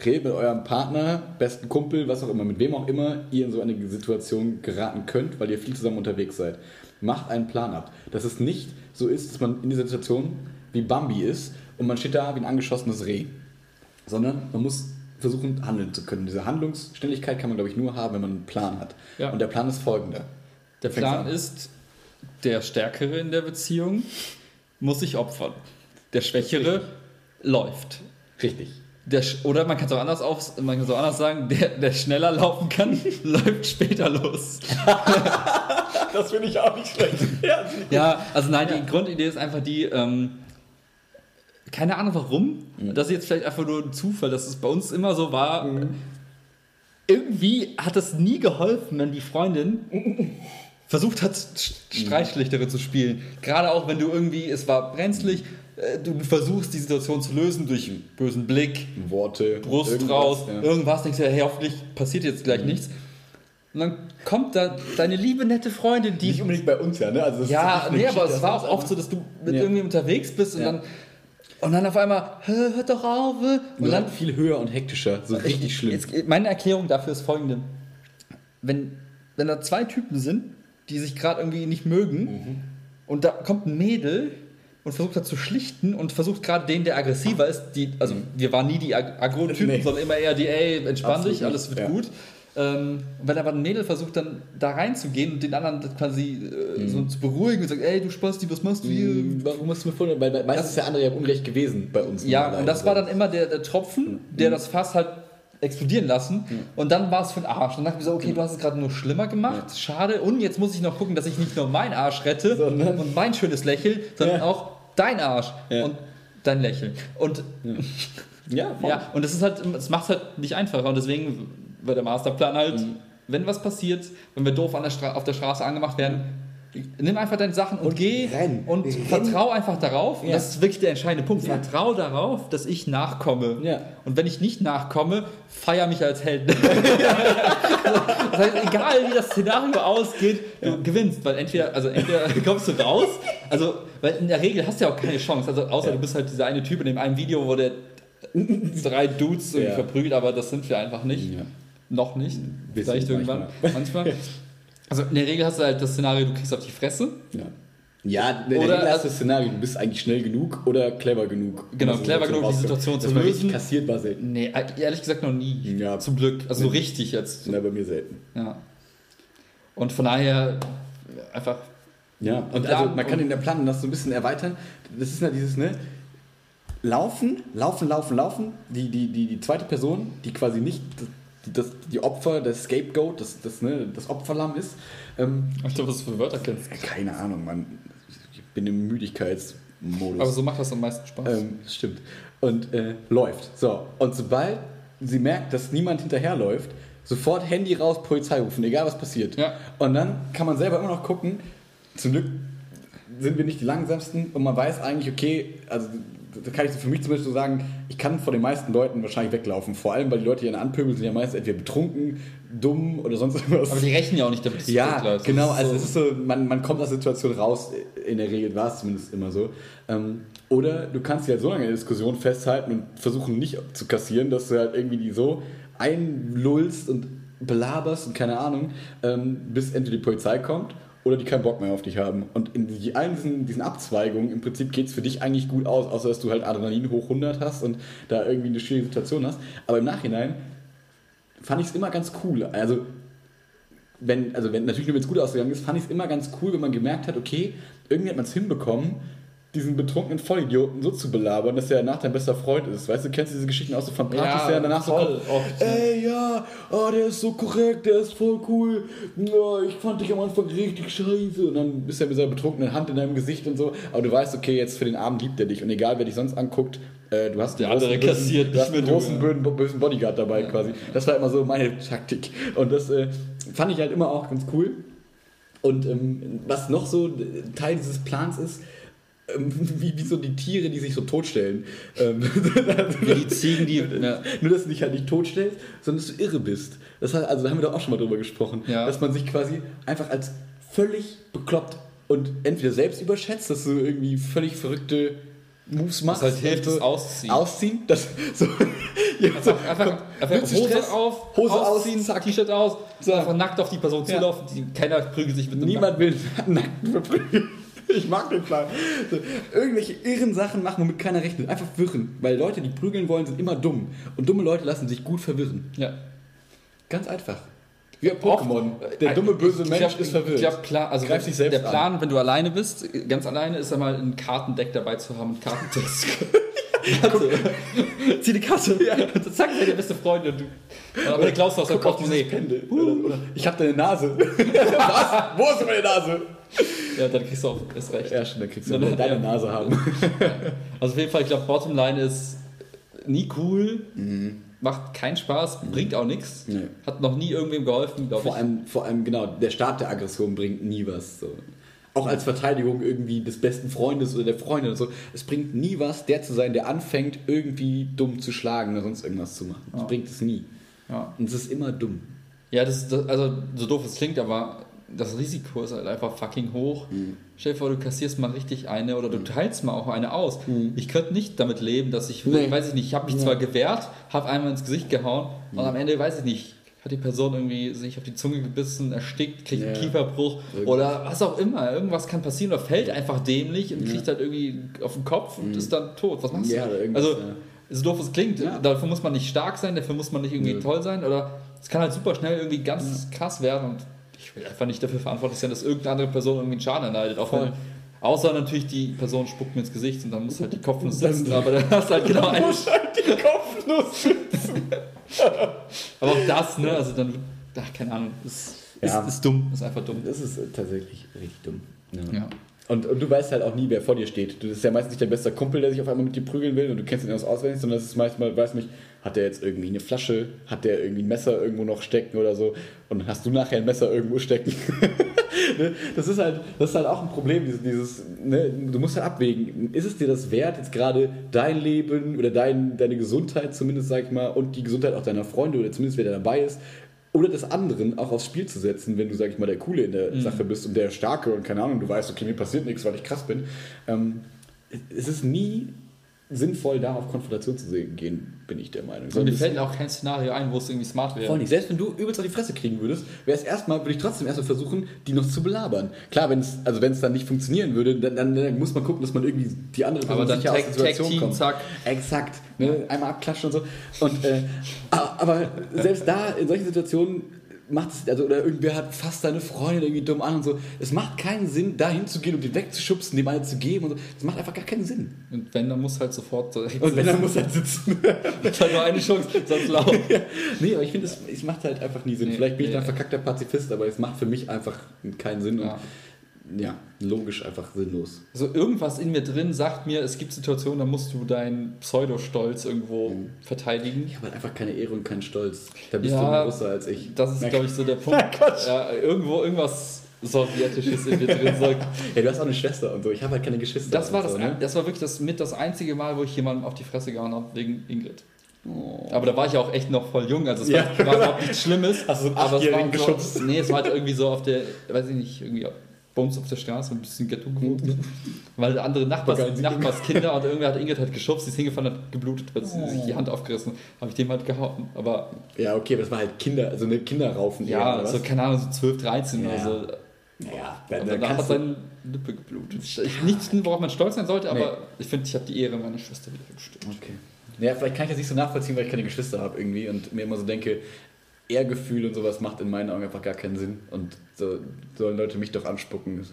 Redet mit eurem Partner, besten Kumpel, was auch immer, mit wem auch immer ihr in so eine Situation geraten könnt, weil ihr viel zusammen unterwegs seid. Macht einen Plan ab. Dass es nicht so ist, dass man in dieser Situation wie Bambi ist und man steht da wie ein angeschossenes Reh. Sondern man muss versuchen, handeln zu können. Diese Handlungsständigkeit kann man, glaube ich, nur haben, wenn man einen Plan hat. Ja. Und der Plan ist folgender. Der Plan an. ist, der Stärkere in der Beziehung muss sich opfern. Der Schwächere läuft. Richtig. Der, oder man kann es auch anders auf, man kann auch anders sagen, der, der schneller laufen kann, läuft später los. Das finde ich auch nicht schlecht. Ja, Ja, also nein, die Grundidee ist einfach die, ähm, keine Ahnung warum, das ist jetzt vielleicht einfach nur ein Zufall, dass es bei uns immer so war. Irgendwie hat es nie geholfen, wenn die Freundin versucht hat, Sch- Streitschlichterin zu spielen. Gerade auch wenn du irgendwie, es war brenzlig, äh, du versuchst die Situation zu lösen durch bösen Blick, Worte. Brust irgendwas, raus, ja. irgendwas, denkst du, hey, hoffentlich passiert jetzt gleich nichts. Und dann kommt da deine liebe, nette Freundin, die Nicht unbedingt bei uns ja, ne? Also ja, nee, aber es war auch oft so, dass du mit Ja. irgendwie unterwegs bist und Ja. dann und dann auf einmal, "Hä, hört doch auf. äh." Und Und dann, viel höher und hektischer, so richtig schlimm. Jetzt, meine Erklärung dafür ist folgende. Wenn, wenn da zwei Typen sind, die sich gerade irgendwie nicht mögen Mhm. und da kommt ein Mädel und versucht das zu schlichten und versucht gerade den, der aggressiver ist, die, also wir waren nie die Ag Agro-Typen, Nee. sondern immer eher die, ey, entspann Absolut dich, alles wird ja. gut. Ähm, wenn aber ein Mädel versucht dann da reinzugehen und den anderen das quasi äh, Mhm. so zu beruhigen und sagt, ey, du Spasti, was machst du hier? Warum hast du mir vorhin? Weil weil meistens ist der andere ja unrecht gewesen bei uns. Ja, und das war dann immer der, der Tropfen, der das Fass halt explodieren lassen. Und dann war es für den Arsch. Dann dachte ich mir so, okay, du hast es gerade nur schlimmer gemacht, schade. Und jetzt muss ich noch gucken, dass ich nicht nur meinen Arsch rette Sondern- und mein schönes Lächeln, sondern Ja. auch dein Arsch Ja. und dein Lächeln. Und Ja, ja, und das ist halt, es macht es halt nicht einfacher. Und deswegen war der Masterplan halt, Mhm. wenn was passiert, wenn wir doof der auf der Straße angemacht werden, nimm einfach deine Sachen und, Und geh renn. und Renn. vertrau einfach darauf. Und Ja. das ist wirklich der entscheidende Punkt. Ja. Vertrau darauf, dass ich nachkomme. Ja. Und wenn ich nicht nachkomme, feier mich als Held. das heißt, egal wie das Szenario ausgeht, du gewinnst, weil entweder, also entweder kommst du raus, also, weil in der Regel hast du ja auch keine Chance, also außer du bist halt dieser eine Typ in dem einen Video, wo der drei Dudes irgendwie verprügelt, aber das sind wir einfach nicht. Noch nicht. Wir Vielleicht irgendwann. Manchmal. Also in der Regel hast du halt das Szenario, du kriegst auf die Fresse. Ja. Ja, der Oder- oder erste Szenario, du bist eigentlich schnell genug oder clever genug. Genau, um clever genug, die. Situation zu lösen. richtig kassiert war selten. Nee, ehrlich gesagt noch nie. Ja. Zum Glück. Also so Nee. richtig jetzt. Na, bei mir selten. Ja. Und von daher einfach. Ja, und also man kann in der Plan das so ein bisschen erweitern. Das ist ja dieses, ne? Laufen, laufen, laufen, laufen. Die, die, die, die zweite Person, die quasi nicht das, das, die Opfer, das Scapegoat, das, das, ne, das Opferlamm ist. Ähm, Ich glaube, was für Wörter kennst. keine Ahnung, Mann. Ich bin im Müdigkeitsmodus. Aber so macht das am meisten Spaß. Ähm, stimmt. Und äh, läuft. So, und sobald sie merkt, dass niemand hinterherläuft, sofort Handy raus, Polizei rufen, egal was passiert. Ja. Und dann kann man selber immer noch gucken. Zum Glück sind wir nicht die langsamsten und man weiß eigentlich, okay, also da kann ich für mich zum Beispiel so sagen, ich kann vor den meisten Leuten wahrscheinlich weglaufen. Vor allem, weil die Leute, die einen anpöbeln, sind ja meistens entweder betrunken, dumm oder sonst irgendwas. Aber die rechnen ja auch nicht damit, dass Ja, wegläufst. genau. Das Also so- es ist so, man, man kommt aus der Situation raus. In der Regel war es zumindest immer so. Ähm, oder du kannst dich halt so lange in der Diskussion festhalten und versuchen nicht zu kassieren, dass du halt irgendwie die so einlullst und belaberst und keine Ahnung, ähm, bis entweder die Polizei kommt oder die keinen Bock mehr auf dich haben. Und in allen diesen, diesen Abzweigungen, im Prinzip geht es für dich eigentlich gut aus, außer dass du halt Adrenalin hoch 100 hast und da irgendwie eine schwierige Situation hast. Aber im Nachhinein fand ich es immer ganz cool. Also wenn, also wenn, natürlich nur wenn es gut ausgegangen ist, fand ich es immer ganz cool, wenn man gemerkt hat, okay, irgendwie hat man es hinbekommen, diesen betrunkenen Vollidioten so zu belabern, dass er danach dein bester Freund ist. Weißt du, kennst du diese Geschichten auch so von Partys, Ja, der danach so voll kommt, oft. ey, ja, oh, der ist so korrekt, der ist voll cool, ja, ich fand dich am Anfang richtig scheiße und dann ist er mit seiner betrunkenen Hand in deinem Gesicht und so, aber du weißt, okay, jetzt für den Abend liebt er dich und egal, wer dich sonst anguckt, äh, du hast Der einen andere großen, kassiert du hast einen großen, du, ja. bösen, Bodyguard dabei quasi. Das war immer so meine Taktik und das äh, fand ich halt immer auch ganz cool. Und ähm, was noch so Teil dieses Plans ist, wie, wie so die Tiere, die sich so totstellen. Ähm, Wie die Ziegen, die. Ja. Nur, dass du dich halt nicht totstellst, sondern dass du irre bist. Das heißt, also da haben wir doch auch schon mal drüber gesprochen, Ja. dass man sich quasi einfach als völlig bekloppt und entweder selbst überschätzt, dass du irgendwie völlig verrückte Moves machst. halt hilft, das Ausziehen. Ausziehen, das so. ja, Einfach, einfach, einfach Hose Stress? auf, Hose aus, ausziehen. T-Shirt aus, So. einfach nackt auf die Person Ja. zulaufen. Die, keiner prügelt sich mit einem Niemand will einen Nackten verprügeln. Ich mag den Plan. So, irgendwelche irren Sachen machen, womit keiner rechnet. Einfach wirren. Weil Leute, die prügeln wollen, sind immer dumm. Und dumme Leute lassen sich gut verwirren. Ja. Ganz einfach. Wie bei Pokémon. Der dumme, böse Ich Mensch glaub- ist verwirrt. Ich glaube, klar, also Greif dich selbst der Plan, wenn du alleine bist, ganz alleine, ist einmal ein Kartendeck dabei zu haben und Kartentests. Karte. Zieh die Karte. Ja. Und zack, der beste Freund und du. Aber der klaust du aus deinem Portemonnaie. Oder, oder, ich hab deine Nase. Was? Wo ist meine Nase? Ja, dann kriegst du auch erst recht. Ja, stimmt, dann kriegst du Dann- deine ja. Nase haben. Also auf jeden Fall, ich glaube, Bottomline ist nie cool, macht keinen Spaß, bringt auch nichts, Nee. hat noch nie irgendwem geholfen, glaube Vor ich. allem, vor allem, genau, der Start der Aggression bringt nie was. So. Auch als Verteidigung irgendwie des besten Freundes oder der Freundin und so. Es bringt nie was, der zu sein, der anfängt, irgendwie dumm zu schlagen oder sonst irgendwas zu machen. Das Ja. bringt es nie. Ja, Und es ist immer dumm. ja das, das, also so doof es klingt, aber das Risiko ist halt einfach fucking hoch. Mhm. Stell dir vor, du kassierst mal richtig eine oder du teilst mal auch eine aus. Ich könnte nicht damit leben, dass ich, Mhm. Nee. weiß ich nicht, ich habe mich Ja. zwar gewehrt, habe einmal ins Gesicht gehauen Mhm. und am Ende, weiß ich nicht, hat die Person irgendwie sich auf die Zunge gebissen, erstickt, kriegt einen Ja. Kieferbruch Irgendwas. oder was auch immer. Irgendwas kann passieren oder fällt einfach dämlich und kriegt halt irgendwie auf den Kopf und ist dann tot. Was machst Mhm. Ja, du? Also, ja. so doof es klingt, Ja. dafür muss man nicht stark sein, dafür muss man nicht irgendwie toll sein oder es kann halt super schnell irgendwie ganz krass werden und ich will einfach nicht dafür verantwortlich sein, dass irgendeine andere Person irgendwie einen Schaden erleidet. Auch wenn, außer natürlich die Person spuckt mir ins Gesicht und dann muss halt die Kopfnuss sitzen, aber dann hast du halt genau eine. die Kopfnuss. Aber auch das, ne, also dann, ach, keine Ahnung, ist, Ja. ist, ist dumm, ist einfach dumm. Das ist äh, tatsächlich richtig dumm. Ja. Und, und du weißt halt auch nie, wer vor dir steht. Du das ist ja meistens nicht dein bester Kumpel, der sich auf einmal mit dir prügeln will und du kennst ihn aus auswendig, sondern es ist manchmal, weiß nicht, hat der jetzt irgendwie eine Flasche, hat der irgendwie ein Messer irgendwo noch stecken oder so und dann hast du nachher ein Messer irgendwo stecken. Ne? das, ist halt, das ist halt auch ein Problem, dieses, dieses ne? du musst halt abwägen, ist es dir das wert, jetzt gerade dein Leben oder dein, deine Gesundheit zumindest, sag ich mal, und die Gesundheit auch deiner Freunde oder zumindest wer da dabei ist, oder des anderen auch aufs Spiel zu setzen, wenn du, sag ich mal, der Coole in der Sache bist und der Starke und keine Ahnung, du weißt, okay, mir passiert nichts, weil ich krass bin. Ähm, es ist nie sinnvoll, da auf Konfrontation zu gehen, bin ich der Meinung. Und mir fällt auch kein Szenario ein, wo es irgendwie smart wäre. Voll nicht. Selbst wenn du übelst auf die Fresse kriegen würdest, wäre es erstmal, würde ich trotzdem erstmal versuchen, die noch zu belabern. Klar, wenn es, also wenn es dann nicht funktionieren würde, dann, dann, dann muss man gucken, dass man irgendwie die andere Aber dann sicher Tag- Tag-Team, zack. Exakt. Ne? Einmal abklatschen und so. Und, äh, aber selbst da, in solchen Situationen, macht es, also, oder irgendwer hat fast seine Freundin irgendwie dumm an und so. Es macht keinen Sinn, da hinzugehen und den wegzuschubsen, dem eine zu geben und so. Das macht einfach gar keinen Sinn. Und wenn, dann muss halt sofort. Und wenn, dann muss er sitzen. Es hat nur eine Chance, sonst laufen. Nee, aber ich finde, es, es macht halt einfach nie Sinn. Nee, Vielleicht bin ich nee. dann verkackter Pazifist, aber es macht für mich einfach keinen Sinn Ja. und ja, logisch einfach sinnlos. Also irgendwas in mir drin sagt mir, es gibt Situationen, da musst du deinen Pseudostolz irgendwo Mhm. verteidigen. Ich habe halt einfach keine Ehre und keinen Stolz. Da bist Ja, du größer als ich. Das ist, glaube ich, so der Punkt. ja, irgendwo irgendwas Sowjetisches in mir drin sagt. Ja, du hast auch eine Schwester und so. Ich habe halt keine Geschwister. Das war, das, so, ne? das war wirklich das, mit das einzige Mal, wo ich jemandem auf die Fresse gehauen habe, wegen Ingrid. Oh. Aber da war ich ja auch echt noch voll jung, also es Ja. war, überhaupt nichts Schlimmes. Hast du so einen aber es war so, geschubst? Nee, es war halt irgendwie so auf der, weiß ich nicht, irgendwie bei uns auf der Straße ein bisschen Ghetto gewohnt. Weil andere Nachbars, Nachbarskinder und irgendwer hat Ingrid halt geschubst, sie ist hingefallen, hat geblutet, hat sie sich die Hand aufgerissen. Habe ich dem halt gehauen. Aber Ja, okay, aber das war halt Kinder, also eine Kinderraufen. ja, so was? keine Ahnung, so 12, 13 Ja. oder so. Naja, dann, dann danach hat seine Lippe geblutet. Ich, nichts, worauf man stolz sein sollte, aber Nee. ich finde, ich habe die Ehre meiner Schwester wieder bestimmt. Okay. Ja, vielleicht kann ich das nicht so nachvollziehen, weil ich keine Geschwister habe irgendwie und mir immer so denke, Ehrgefühl und sowas macht in meinen Augen einfach gar keinen Sinn. Und so sollen Leute mich doch anspucken. Ist,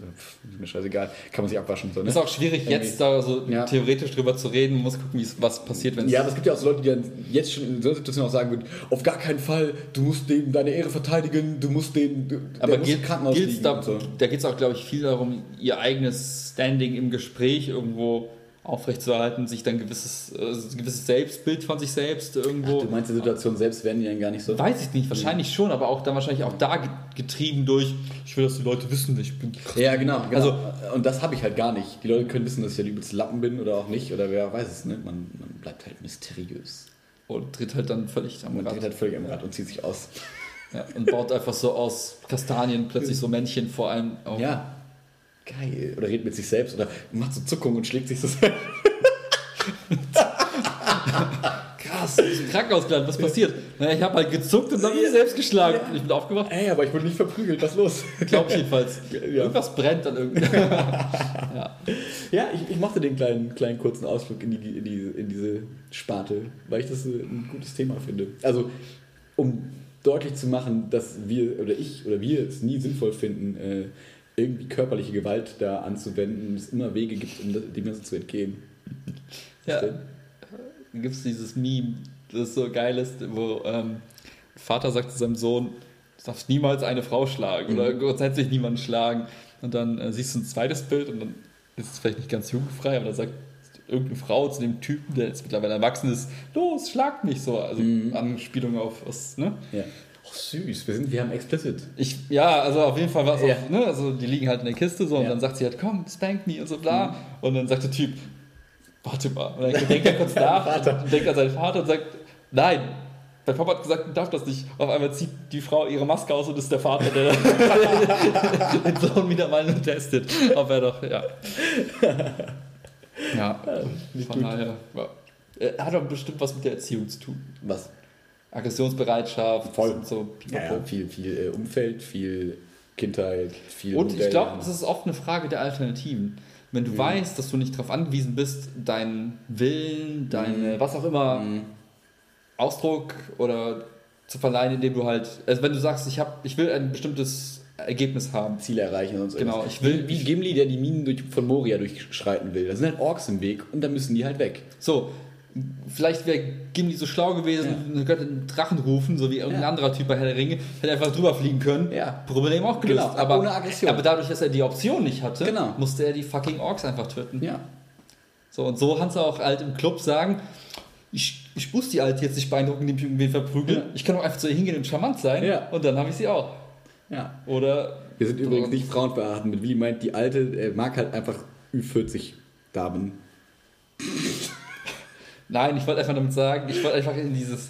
ist mir scheißegal. Kann man sich abwaschen. So, ne? Ist auch schwierig, Irgendwie. jetzt da so Ja. theoretisch drüber zu reden. Man muss gucken, was passiert, wenn es. Ja, es gibt ja auch so Leute, die dann jetzt schon in so einer Situation auch sagen würden, auf gar keinen Fall, du musst dem deine Ehre verteidigen, du musst den, Aber im Krankenhaus da, so. da geht es auch, glaube ich, viel darum, ihr eigenes Standing im Gespräch irgendwo aufrechtzuerhalten, sich dann gewisses, äh, ein gewisses Selbstbild von sich selbst irgendwo. Du meinst, die Situation selbst werden die dann gar nicht so? Weiß ich nicht, wahrscheinlich schon, aber auch dann wahrscheinlich auch da ge- getrieben durch, ich will, dass die Leute wissen, ich bin krass. Ja, genau. genau. Also- und das habe ich halt gar nicht. Die Leute können wissen, dass ich der übelste Lappen bin oder auch nicht, oder wer weiß es, ne? Man, man bleibt halt mysteriös. Und tritt halt dann völlig am Man Rad. dreht halt völlig am Rad und zieht sich aus. Ja, und baut einfach so aus Kastanien plötzlich so Männchen vor allem auf. Ja. Geil. Oder redet mit sich selbst oder macht so Zuckung und schlägt sich so selbst. Krass, ich bin im Krankenhaus gelandet, was passiert? Naja, ich habe halt gezuckt und dann bin ich selbst geschlagen. Ich bin aufgewacht, Ey, aber ich wurde nicht verprügelt, was ist los? glaube ich jedenfalls. Ja. Irgendwas brennt dann irgendwie. ja. Ja, ich, ich mochte den kleinen, kleinen kurzen Ausflug in, die, in, die, in diese Sparte, weil ich das ein gutes Thema finde. Also, um deutlich zu machen, dass wir oder ich oder wir es nie sinnvoll finden, äh, irgendwie körperliche Gewalt da anzuwenden es immer Wege gibt, um dem Ganzen zu entgehen. ja. Dann gibt es dieses Meme, das so geil ist, wo ähm, Vater sagt zu seinem Sohn, du darfst niemals eine Frau schlagen oder Mhm. grundsätzlich niemanden schlagen. Und dann äh, siehst du ein zweites Bild und dann ist es vielleicht nicht ganz jugendfrei, aber dann sagt irgendeine Frau zu dem Typen, der jetzt mittlerweile erwachsen ist, los, schlag mich so. Also Mhm. Anspielung auf was, ne? Ja. Oh, süß, wir, sind, wir haben explicit. Ich, ja, also auf jeden Fall war es Ja. auch, ne, also die liegen halt in der Kiste so und Ja. dann sagt sie halt, komm, spank me und so bla. Und dann sagt der Typ, warte mal. Und dann denkt er kurz nach Vater. und denkt an seinen Vater und sagt, nein. Mein Papa hat gesagt, man darf das nicht. Auf einmal zieht die Frau ihre Maske aus und ist der Vater, der den Sohn wieder mal nur testet. Ob er doch, ja. Ja, nicht von gut. daher. Ja. Hat doch bestimmt was mit der Erziehung zu tun. Was? Aggressionsbereitschaft Voll. so. Ja, ja, viel, viel äh, Umfeld, viel Kindheit, viel. Und ich Modell- glaube, das ist oft eine Frage der Alternativen. Wenn du weißt, dass du nicht darauf angewiesen bist, deinen Willen, deine, was auch immer, Mhm. Ausdruck oder zu verleihen, indem du halt, also wenn du sagst, ich, hab, ich will ein bestimmtes Ergebnis haben. Ziele erreichen und sonst Genau, irgendwas. ich will- Wie, wie Gimli, der die Minen durch, von Moria durchschreiten will. Da sind halt Orks im Weg und dann müssen die halt weg. So, vielleicht wäre Gimli so schlau gewesen, eine Göttin Drachen rufen, so wie irgendein Ja. anderer Typ bei Herr der Ringe, hätte einfach drüber fliegen können. Ja. Problem auch gelöst. Genau, aber, ohne Aggression. aber dadurch, dass er die Option nicht hatte, Genau. musste er die fucking Orks einfach töten. Ja. So, und so kannst du auch halt im Club sagen, ich, ich muss die Alte jetzt nicht beeindrucken, indem ich irgendwen verprügel. Ja. Ich kann auch einfach zu ihr hingehen und charmant sein Ja. und dann habe ich sie auch. ja. Oder Wir sind übrigens nicht frauenverachtend. Mit Willi meint, die Alte äh, mag halt einfach Ü40 Damen. Nein, ich wollte einfach damit sagen, ich wollte einfach in dieses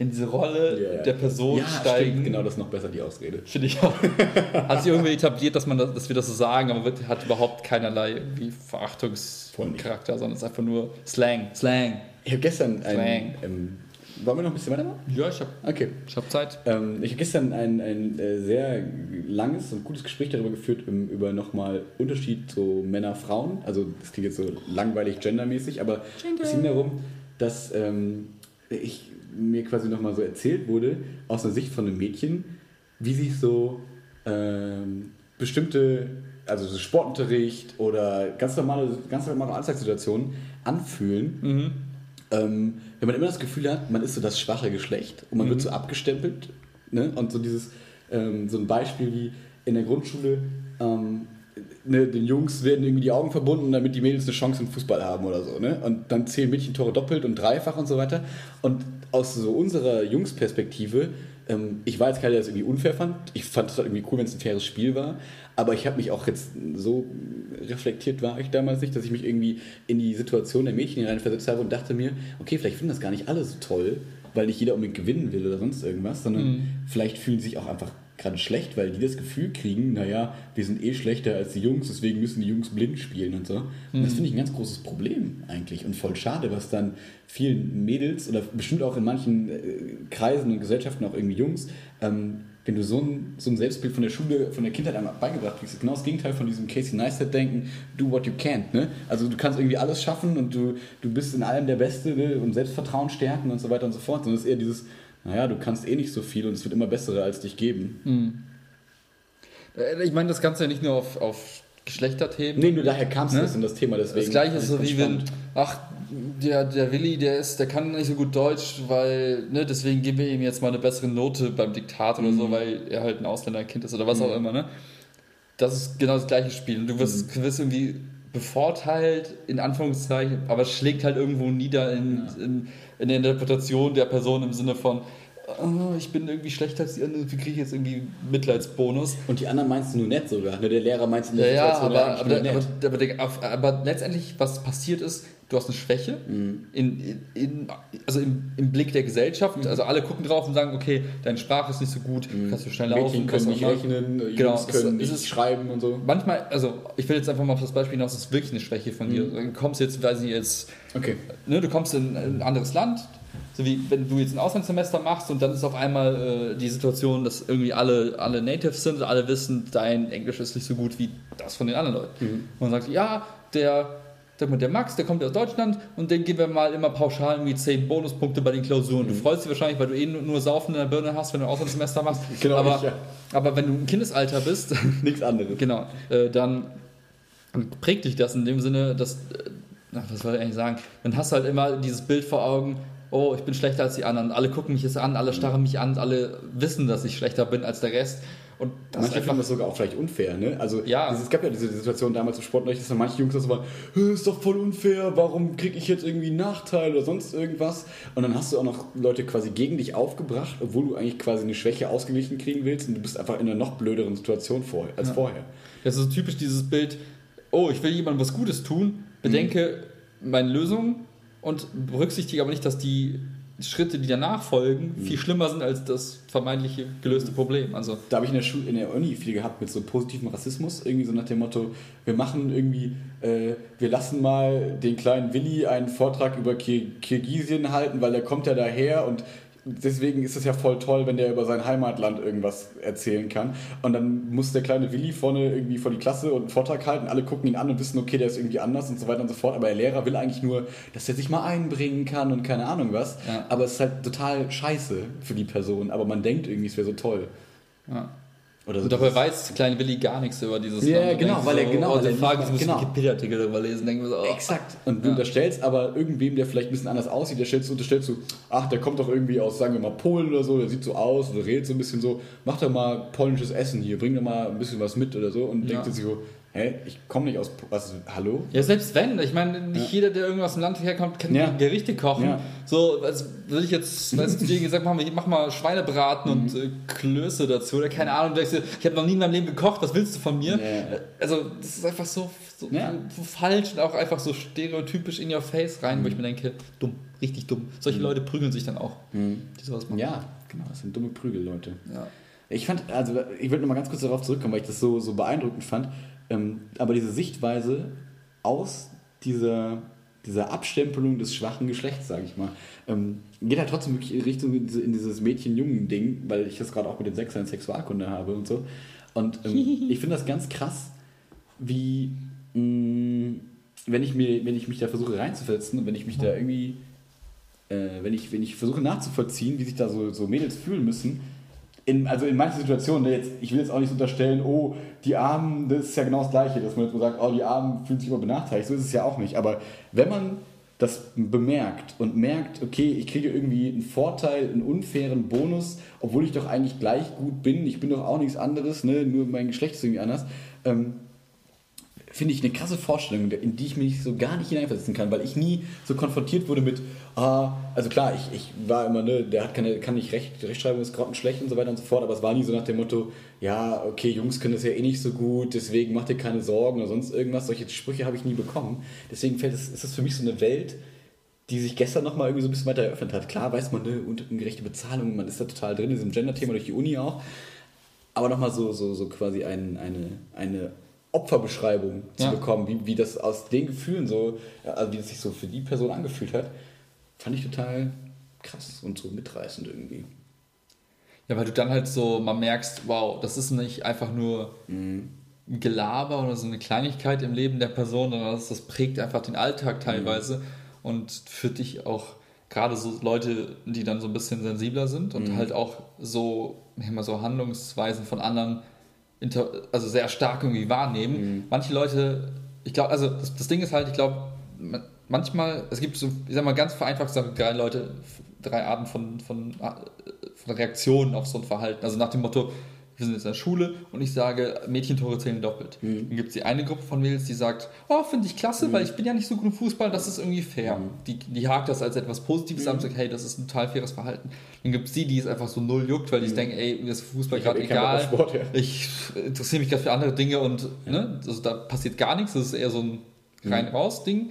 in diese Rolle ja. der Person ja, steigen. Stimmt, genau, das ist noch besser, die Ausrede. Finde ich auch. Hat sich irgendwie etabliert, dass, man das, dass wir das so sagen, aber wird, hat überhaupt keinerlei. Verachtungscharakter, sondern es ist einfach nur Slang. Slang. Ich habe gestern Slang. ein. Ähm, wollen wir noch ein bisschen weitermachen? Ja, ich habe Okay. ich hab Zeit. Ähm, ich habe gestern ein, ein äh, sehr langes und gutes Gespräch darüber geführt, um, über nochmal Unterschied so Männer-Frauen. Also das klingt jetzt so langweilig gendermäßig, aber es ging darum, dass ähm, ich mir quasi nochmal so erzählt wurde, aus der Sicht von einem Mädchen, wie sich so ähm, bestimmte, also so Sportunterricht oder ganz normale, ganz normale Alltagssituationen anfühlen, Mhm. ähm, wenn man immer das Gefühl hat, man ist so das schwache Geschlecht und man wird so abgestempelt. Ne? Und so dieses, ähm, so ein Beispiel wie in der Grundschule, ähm, ne, den Jungs werden irgendwie die Augen verbunden, damit die Mädels eine Chance im Fußball haben oder so. Ne? Und dann zählen Mädchen Tore doppelt und dreifach und so weiter. Und aus so unserer Jungsperspektive, ähm, ich war jetzt keiner, der das irgendwie unfair fand. Ich fand es halt irgendwie cool, wenn es ein faires Spiel war. Aber ich habe mich auch jetzt so reflektiert war ich damals nicht, dass ich mich irgendwie in die Situation der Mädchen hineinversetzt habe und dachte mir, okay, vielleicht finden das gar nicht alle so toll, weil nicht jeder unbedingt gewinnen will oder sonst irgendwas, sondern vielleicht fühlen sie sich auch einfach gerade schlecht, weil die das Gefühl kriegen, naja, wir sind eh schlechter als die Jungs, deswegen müssen die Jungs blind spielen und so. Und das finde ich ein ganz großes Problem eigentlich und voll schade, was dann vielen Mädels oder bestimmt auch in manchen äh, Kreisen und Gesellschaften auch irgendwie Jungs, ähm, wenn du so ein, so ein Selbstbild von der Schule, von der Kindheit einmal beigebracht kriegst, ist genau das Gegenteil von diesem Casey Neistat-Denken, do what you can't. Ne? Also du kannst irgendwie alles schaffen und du, du bist in allem der Beste ne? und Selbstvertrauen stärken und so weiter und so fort. Sondern es ist eher dieses, naja, du kannst eh nicht so viel und es wird immer bessere als dich geben. Äh, Ich meine, das Ganze ja nicht nur auf, auf Geschlechterthemen. Nee, nur daher kam es Ne? jetzt in das Thema, deswegen. Das gleiche ist so wie wenn, ach, der, der Willi, der ist, der kann nicht so gut Deutsch, weil, ne, deswegen geben wir ihm jetzt mal eine bessere Note beim Diktat oder Mhm. so, weil er halt ein Ausländerkind ist oder was auch immer, ne? Das ist genau das gleiche Spiel. Du wirst, Mhm. wirst irgendwie bevorteilt, in Anführungszeichen, aber es schlägt halt irgendwo nieder in, in, in der Interpretation der Person im Sinne von, oh, ich bin irgendwie schlechter als die anderen, wie kriege ich jetzt irgendwie Mitleidsbonus? Und die anderen meinst du nur nett sogar. Ne? Der Lehrer meinst du Ja, ja, Situation aber, aber, nur aber, nett. aber, auf- aber letztendlich, was passiert ist, du hast eine Schwäche Mhm. in, in, also im, im Blick der Gesellschaft. Also alle gucken drauf und sagen, okay, deine Sprache ist nicht so gut, kannst du schnell laufen. Mhm. Mädchen können nicht rechnen, Jungs Genau, es- können es nicht ist- schreiben und so. Manchmal, also ich will jetzt einfach mal auf das Beispiel hinaus, das ist wirklich eine Schwäche von Mhm. dir. Du kommst jetzt, weiß ich nicht, jetzt Okay. ne, du kommst in ein anderes Land, so wie wenn du jetzt ein Auslandssemester machst und dann ist auf einmal äh, die Situation, dass irgendwie alle, alle Natives sind, alle wissen, dein Englisch ist nicht so gut wie das von den anderen Leuten. Mhm. Und man sagt, ja, der, der Max, der kommt aus Deutschland und den geben wir mal immer pauschal irgendwie 10 Bonuspunkte bei den Klausuren. Mhm. Du freust dich wahrscheinlich, weil du eh nur, Saufen in der Birne hast, wenn du ein Auslandssemester machst. Genau, aber, ich, ja. aber wenn du im Kindesalter bist, Nichts anderes. Genau, äh, dann prägt dich das in dem Sinne, dass, äh, was soll ich eigentlich sagen, dann hast du halt immer dieses Bild vor Augen, oh, ich bin schlechter als die anderen, alle gucken mich jetzt an, alle starren mich an, alle wissen, dass ich schlechter bin als der Rest und das Manche finden das sogar auch vielleicht unfair, ne? Also Ja. es gab ja diese Situation damals im Sportunterricht, dass dann manche Jungs das so waren, "Hä, ist doch voll unfair, warum kriege ich jetzt irgendwie einen Nachteil oder sonst irgendwas? Und dann hast du auch noch Leute quasi gegen dich aufgebracht, obwohl du eigentlich quasi eine Schwäche ausgeglichen kriegen willst und du bist einfach in einer noch blöderen Situation vor, als vorher. das ist so typisch dieses Bild, oh, ich will jemandem was Gutes tun, bedenke meine Lösung und berücksichtige aber nicht, dass die Schritte, die danach folgen, viel schlimmer sind als das vermeintliche gelöste Problem. Also Da habe ich in der Schule, in der Uni viel gehabt mit so positivem Rassismus, irgendwie so nach dem Motto, wir machen irgendwie, äh, wir lassen mal den kleinen Willi einen Vortrag über Kir Kirgisien halten, weil der kommt ja daher und deswegen ist es ja voll toll, wenn der über sein Heimatland irgendwas erzählen kann. Und dann muss der kleine Willi vorne irgendwie vor die Klasse und einen Vortrag halten, alle gucken ihn an und wissen, okay, der ist irgendwie anders und so weiter und so fort. Aber der Lehrer will eigentlich nur, dass er sich mal einbringen kann und keine Ahnung was. Ja. Aber es ist halt total scheiße für die Person. Aber man denkt irgendwie, es wäre so toll. ja. Oder Und dabei weiß kleine Willi gar nichts über dieses Ja. Und genau, weil er- so, genau, Oh, weil der er Frage, nicht- ich muss genau. Wikipedia-Artikel darüber lesen. Denken wir so, oh. Exakt. Und du Ja. unterstellst aber irgendwem, der vielleicht ein bisschen anders aussieht, der stellst du, unterstellst du, ach, der kommt doch irgendwie aus, sagen wir mal, Polen oder so, der sieht so aus oder redet so ein bisschen so, mach doch mal polnisches Essen hier, bring doch mal ein bisschen was mit oder so und Ja. denkt sich so, hä, ich komme nicht aus, was, hallo? Ja, selbst wenn. Ich meine, nicht jeder, der irgendwas im Land herkommt, kann Ja. Gerichte kochen. Ja. So, als würde ich jetzt, weißt du, dir gesagt, mach mal, mach mal Schweinebraten und Mhm. äh, Klöße dazu oder keine Ahnung. Du denkst ich habe noch nie in meinem Leben gekocht, was willst du von mir? Ja. Also, das ist einfach so, so, Ja. so falsch und auch einfach so stereotypisch in your face rein, Mhm. wo ich mir denke, dumm, richtig dumm. Solche Leute prügeln sich dann auch, die sowas machen. Ja, genau, das sind dumme Prügelleute. Ja. Ich fand, also ich würde noch mal ganz kurz darauf zurückkommen, weil ich das so, so beeindruckend fand. Ähm, aber diese Sichtweise aus dieser, dieser Abstempelung des schwachen Geschlechts, sage ich mal, ähm, geht halt trotzdem wirklich in Richtung in diese- in dieses Mädchen-Jungen-Ding, weil ich das gerade auch mit den Sechsern Sexualkunde habe und so. Und ähm, ich finde das ganz krass, wie mh, wenn ich mir, wenn ich mich da versuche reinzuversetzen und wenn ich mich da irgendwie äh, wenn, ich, wenn ich versuche nachzuvollziehen, wie sich da so, so Mädels fühlen müssen, in, also in manchen Situationen, ne, jetzt, ich will jetzt auch nicht unterstellen, oh, die Armen, das ist ja genau das Gleiche, dass man jetzt mal sagt, oh, die Armen fühlen sich immer benachteiligt, so ist es ja auch nicht. Aber wenn man das bemerkt und merkt, okay, ich kriege irgendwie einen Vorteil, einen unfairen Bonus, obwohl ich doch eigentlich gleich gut bin, ich bin doch auch nichts anderes, ne, nur mein Geschlecht ist irgendwie anders, ähm, finde ich eine krasse Vorstellung, in die ich mich so gar nicht hineinversetzen kann, weil ich nie so konfrontiert wurde mit, ah, also klar, ich, ich war immer, ne, der hat keine, kann nicht Recht, Rechtschreibung ist grottenschlecht und so weiter und so fort, aber es war nie so nach dem Motto, ja, okay, Jungs können das ja eh nicht so gut, deswegen mach dir keine Sorgen oder sonst irgendwas. Solche Sprüche habe ich nie bekommen. Deswegen fällt es, ist es für mich so eine Welt, die sich gestern nochmal irgendwie so ein bisschen weiter eröffnet hat. Klar weiß man, ne, ungerechte Bezahlung, man ist da total drin, in diesem Gender-Thema durch die Uni auch. Aber nochmal so, so, so quasi ein, eine, eine Opferbeschreibung zu Ja. bekommen, wie, wie das aus den Gefühlen so, also wie das sich so für die Person angefühlt hat, fand ich total krass und so mitreißend irgendwie. Ja, weil du dann halt so mal merkst, wow, das ist nicht einfach nur ein Gelaber oder so eine Kleinigkeit im Leben der Person, sondern das, das prägt einfach den Alltag teilweise und für dich auch gerade so Leute, die dann so ein bisschen sensibler sind und halt auch so, immer so Handlungsweisen von anderen also sehr stark irgendwie wahrnehmen. Manche Leute, ich glaube, also das, das Ding ist halt, ich glaube, man- manchmal, es gibt so, ich sag mal ganz vereinfacht gesagt, drei Leute, drei Arten von, von, von Reaktionen auf so ein Verhalten. Also nach dem Motto, wir sind jetzt in der Schule und ich sage, Mädchentore zählen doppelt. Dann gibt es die eine Gruppe von Mädels, die sagt, oh, finde ich klasse, weil ich bin ja nicht so gut im Fußball, das ist irgendwie fair. Die, die hakt das als etwas Positives an und sagt, hey, das ist ein total faires Verhalten. Dann gibt es die, die es einfach so null juckt, weil die denken, ey, mir ist Fußball gerade eh egal. Sport, ja. Ich interessiere mich gerade für andere Dinge und ne, also da passiert gar nichts. Das ist eher so ein rein-raus-Ding.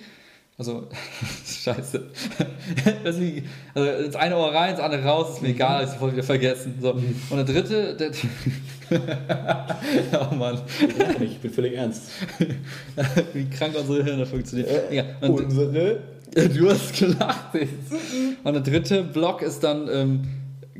Also, scheiße. Das ist wie- also ins eine Ohr rein, ins andere raus, ist mir egal, ich sofort wieder vergessen. So. Und der dritte, der. oh Mann, Ich bin völlig ernst. wie krank unsere Hirne funktionieren. Ja, und Unsere. Du hast gelacht. jetzt. Und der dritte Block ist dann ähm,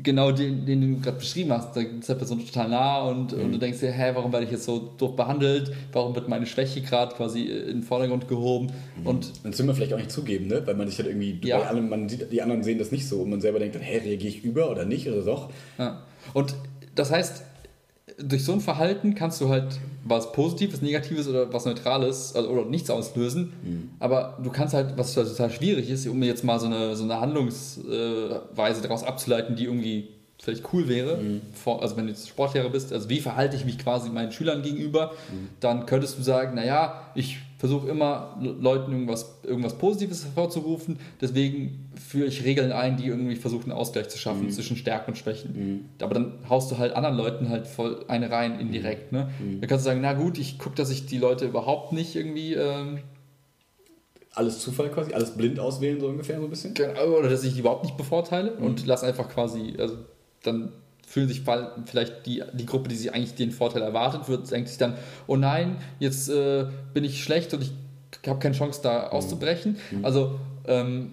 genau den, den du gerade beschrieben hast. Da ist der Person total nah und, und du denkst dir, hä, warum werde ich jetzt so doof behandelt? Warum wird meine Schwäche gerade quasi in den Vordergrund gehoben? Und Das will man vielleicht auch nicht zugeben, ne? weil man sich halt irgendwie, Ja. bei allem, man sieht, die anderen sehen das nicht so und man selber denkt dann, hä, reagiere ich über oder nicht oder doch? Ja. Und das heißt, durch so ein Verhalten kannst du halt was Positives, Negatives oder was Neutrales also, oder nichts auslösen. Aber du kannst halt, was halt total schwierig ist, um jetzt mal so eine, so eine Handlungsweise daraus abzuleiten, die irgendwie vielleicht cool wäre, vor, also wenn du jetzt Sportlehrer bist, also wie verhalte ich mich quasi meinen Schülern gegenüber, dann könntest du sagen, naja, ich versuche immer Le- Leuten irgendwas, irgendwas Positives hervorzurufen, deswegen führe ich Regeln ein, die irgendwie versuchen, Ausgleich zu schaffen zwischen Stärken und Schwächen. Aber dann haust du halt anderen Leuten halt voll eine rein indirekt. Ne? Dann kannst du sagen, na gut, ich gucke, dass ich die Leute überhaupt nicht irgendwie ähm, Alles Zufall quasi, alles blind auswählen, so ungefähr so ein bisschen? Genau, oder dass ich die überhaupt nicht bevorteile und lass einfach quasi, also dann fühlen sich vielleicht die, die Gruppe, die sich eigentlich den Vorteil erwartet, wird, denkt sich dann, oh nein, jetzt äh, bin ich schlecht und ich habe keine Chance da auszubrechen. Also, ähm,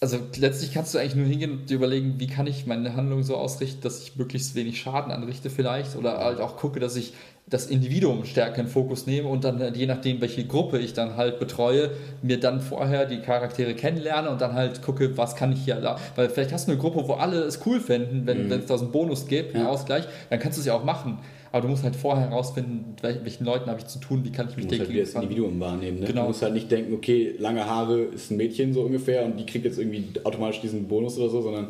also letztlich kannst du eigentlich nur hingehen und dir überlegen, wie kann ich meine Handlung so ausrichten, dass ich möglichst wenig Schaden anrichte vielleicht oder halt auch gucke, dass ich das Individuum stärker in den Fokus nehme und dann halt je nachdem, welche Gruppe ich dann halt betreue, mir dann vorher die Charaktere kennenlerne und dann halt gucke, was kann ich hier da, weil vielleicht hast du eine Gruppe, wo alle es cool fänden, wenn wenn es da so einen Bonus gibt, einen Ja. Ausgleich, dann kannst du es ja auch machen. Aber du musst halt vorher herausfinden, mit welchen Leuten habe ich zu tun, wie kann ich Du mich musst halt das Individuum wahrnehmen. Ne? Genau. Du musst halt nicht denken, okay, lange Haare ist ein Mädchen so ungefähr und die kriegt jetzt irgendwie automatisch diesen Bonus oder so, sondern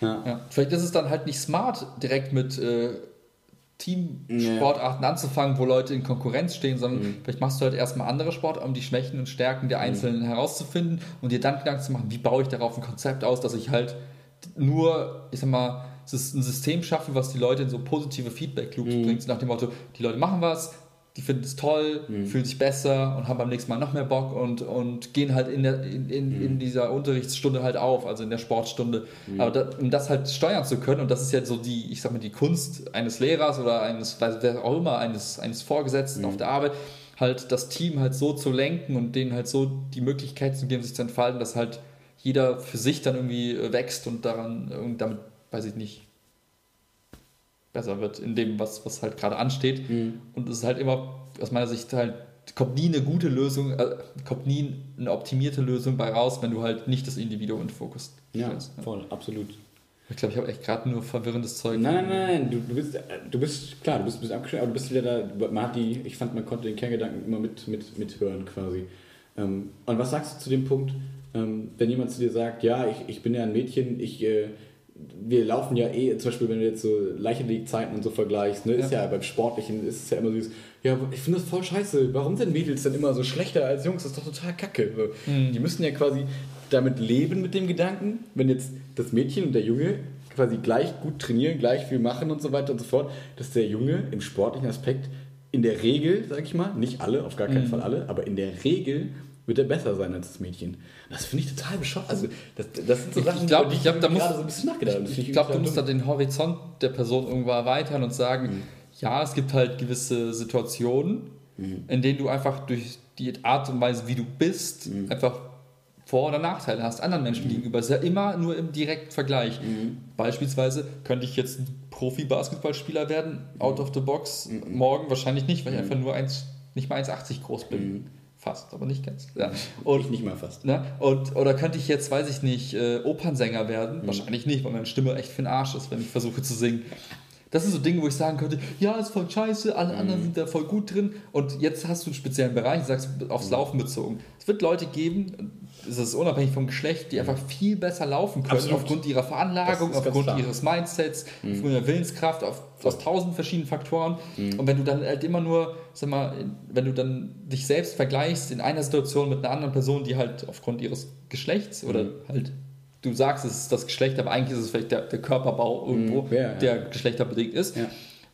ja. Ja. Vielleicht ist es dann halt nicht smart, direkt mit äh, Teamsportarten anzufangen, wo Leute in Konkurrenz stehen, sondern vielleicht machst du halt erstmal andere Sport, um die Schwächen und Stärken der Einzelnen herauszufinden und dir dann Gedanken zu machen, wie baue ich darauf ein Konzept aus, dass ich halt nur, ich sag mal, ein System schaffe, was die Leute in so positive Feedback-Loops bringt, nach dem Motto, die Leute machen was, die finden es toll, fühlen sich besser und haben beim nächsten Mal noch mehr Bock und, und gehen halt in, der, in, in, in dieser Unterrichtsstunde halt auf, also in der Sportstunde. Aber da, um das halt steuern zu können, und das ist jetzt so die, ich sag mal, die Kunst eines Lehrers oder eines, wer auch immer, eines, eines Vorgesetzten auf der Arbeit, halt das Team halt so zu lenken und denen halt so die Möglichkeit zu geben, sich zu entfalten, dass halt jeder für sich dann irgendwie äh, wächst und daran und damit, weiß ich nicht, besser wird in dem, was, was halt gerade ansteht. Und es ist halt immer, aus meiner Sicht halt, kommt nie eine gute Lösung, äh, kommt nie eine optimierte Lösung bei raus, wenn du halt nicht das Individuum in Fokus Ja, stellst. voll, absolut. Ich glaube, ich habe echt gerade nur verwirrendes Zeug. Nein, nein, nein, nein, du, du, bist, äh, du bist, klar, du bist ein bisschen abgeschnitten, aber du bist wieder da, man hat die, ich fand, man konnte den Kerngedanken immer mit, mit, mithören quasi. Ähm, und was sagst du zu dem Punkt, ähm, wenn jemand zu dir sagt, ja, ich, ich bin ja ein Mädchen, ich, äh, wir laufen ja eh, zum Beispiel, wenn du jetzt so Leichtathletikzeiten und so vergleichst, ne, ist ja. beim Sportlichen ist es ja immer so, ja, ich finde das voll scheiße, warum sind Mädels denn immer so schlechter als Jungs, das ist doch total kacke. So, Die müssen ja quasi damit leben mit dem Gedanken, wenn jetzt das Mädchen und der Junge quasi gleich gut trainieren, gleich viel machen und so weiter und so fort, dass der Junge im sportlichen Aspekt in der Regel, sag ich mal, nicht alle, auf gar keinen Fall alle, aber in der Regel wird er besser sein als das Mädchen. Das finde ich total bescheuert. Also, das, das sind so Ich- Sachen, ich glaub- die ich glaub, da muss- so ein bisschen nachgedacht habe. Das finde Ich glaube, du musst da den Horizont der Person irgendwo erweitern und sagen, ja, es gibt halt gewisse Situationen, in denen du einfach durch die Art und Weise, wie du bist, einfach Vor- oder Nachteile hast anderen Menschen gegenüber. Es ist ja immer nur im direkten Vergleich. Beispielsweise könnte ich jetzt ein Profi-Basketballspieler werden, out of the box, morgen wahrscheinlich nicht, weil ich einfach nur eins, nicht mal 1,80 groß bin. Fast, aber nicht ganz. Ja. Und ich nicht mal fast. Ne? Und, oder könnte ich jetzt, weiß ich nicht, äh, Opernsänger werden? Mhm. Wahrscheinlich nicht, weil meine Stimme echt für den Arsch ist, wenn ich versuche zu singen. Das sind so Dinge, wo ich sagen könnte, ja, ist voll scheiße, alle mhm. anderen sind da voll gut drin. Und jetzt hast du einen speziellen Bereich, sagst aufs mhm. Laufen bezogen. Es wird Leute geben, es ist unabhängig vom Geschlecht, die einfach viel besser laufen können, Absolut. aufgrund ihrer Veranlagung, aufgrund ihres Mindsets, mhm. aufgrund ihrer Willenskraft, auf, aus tausend verschiedenen Faktoren. Mhm. Und wenn du dann halt immer nur, sag mal, wenn du dann dich selbst vergleichst in einer Situation mit einer anderen Person, die halt aufgrund ihres Geschlechts oder mhm. halt du sagst, es ist das Geschlecht, aber eigentlich ist es vielleicht der, der Körperbau irgendwo, mhm. ja, der geschlechterbedingt ist, ja.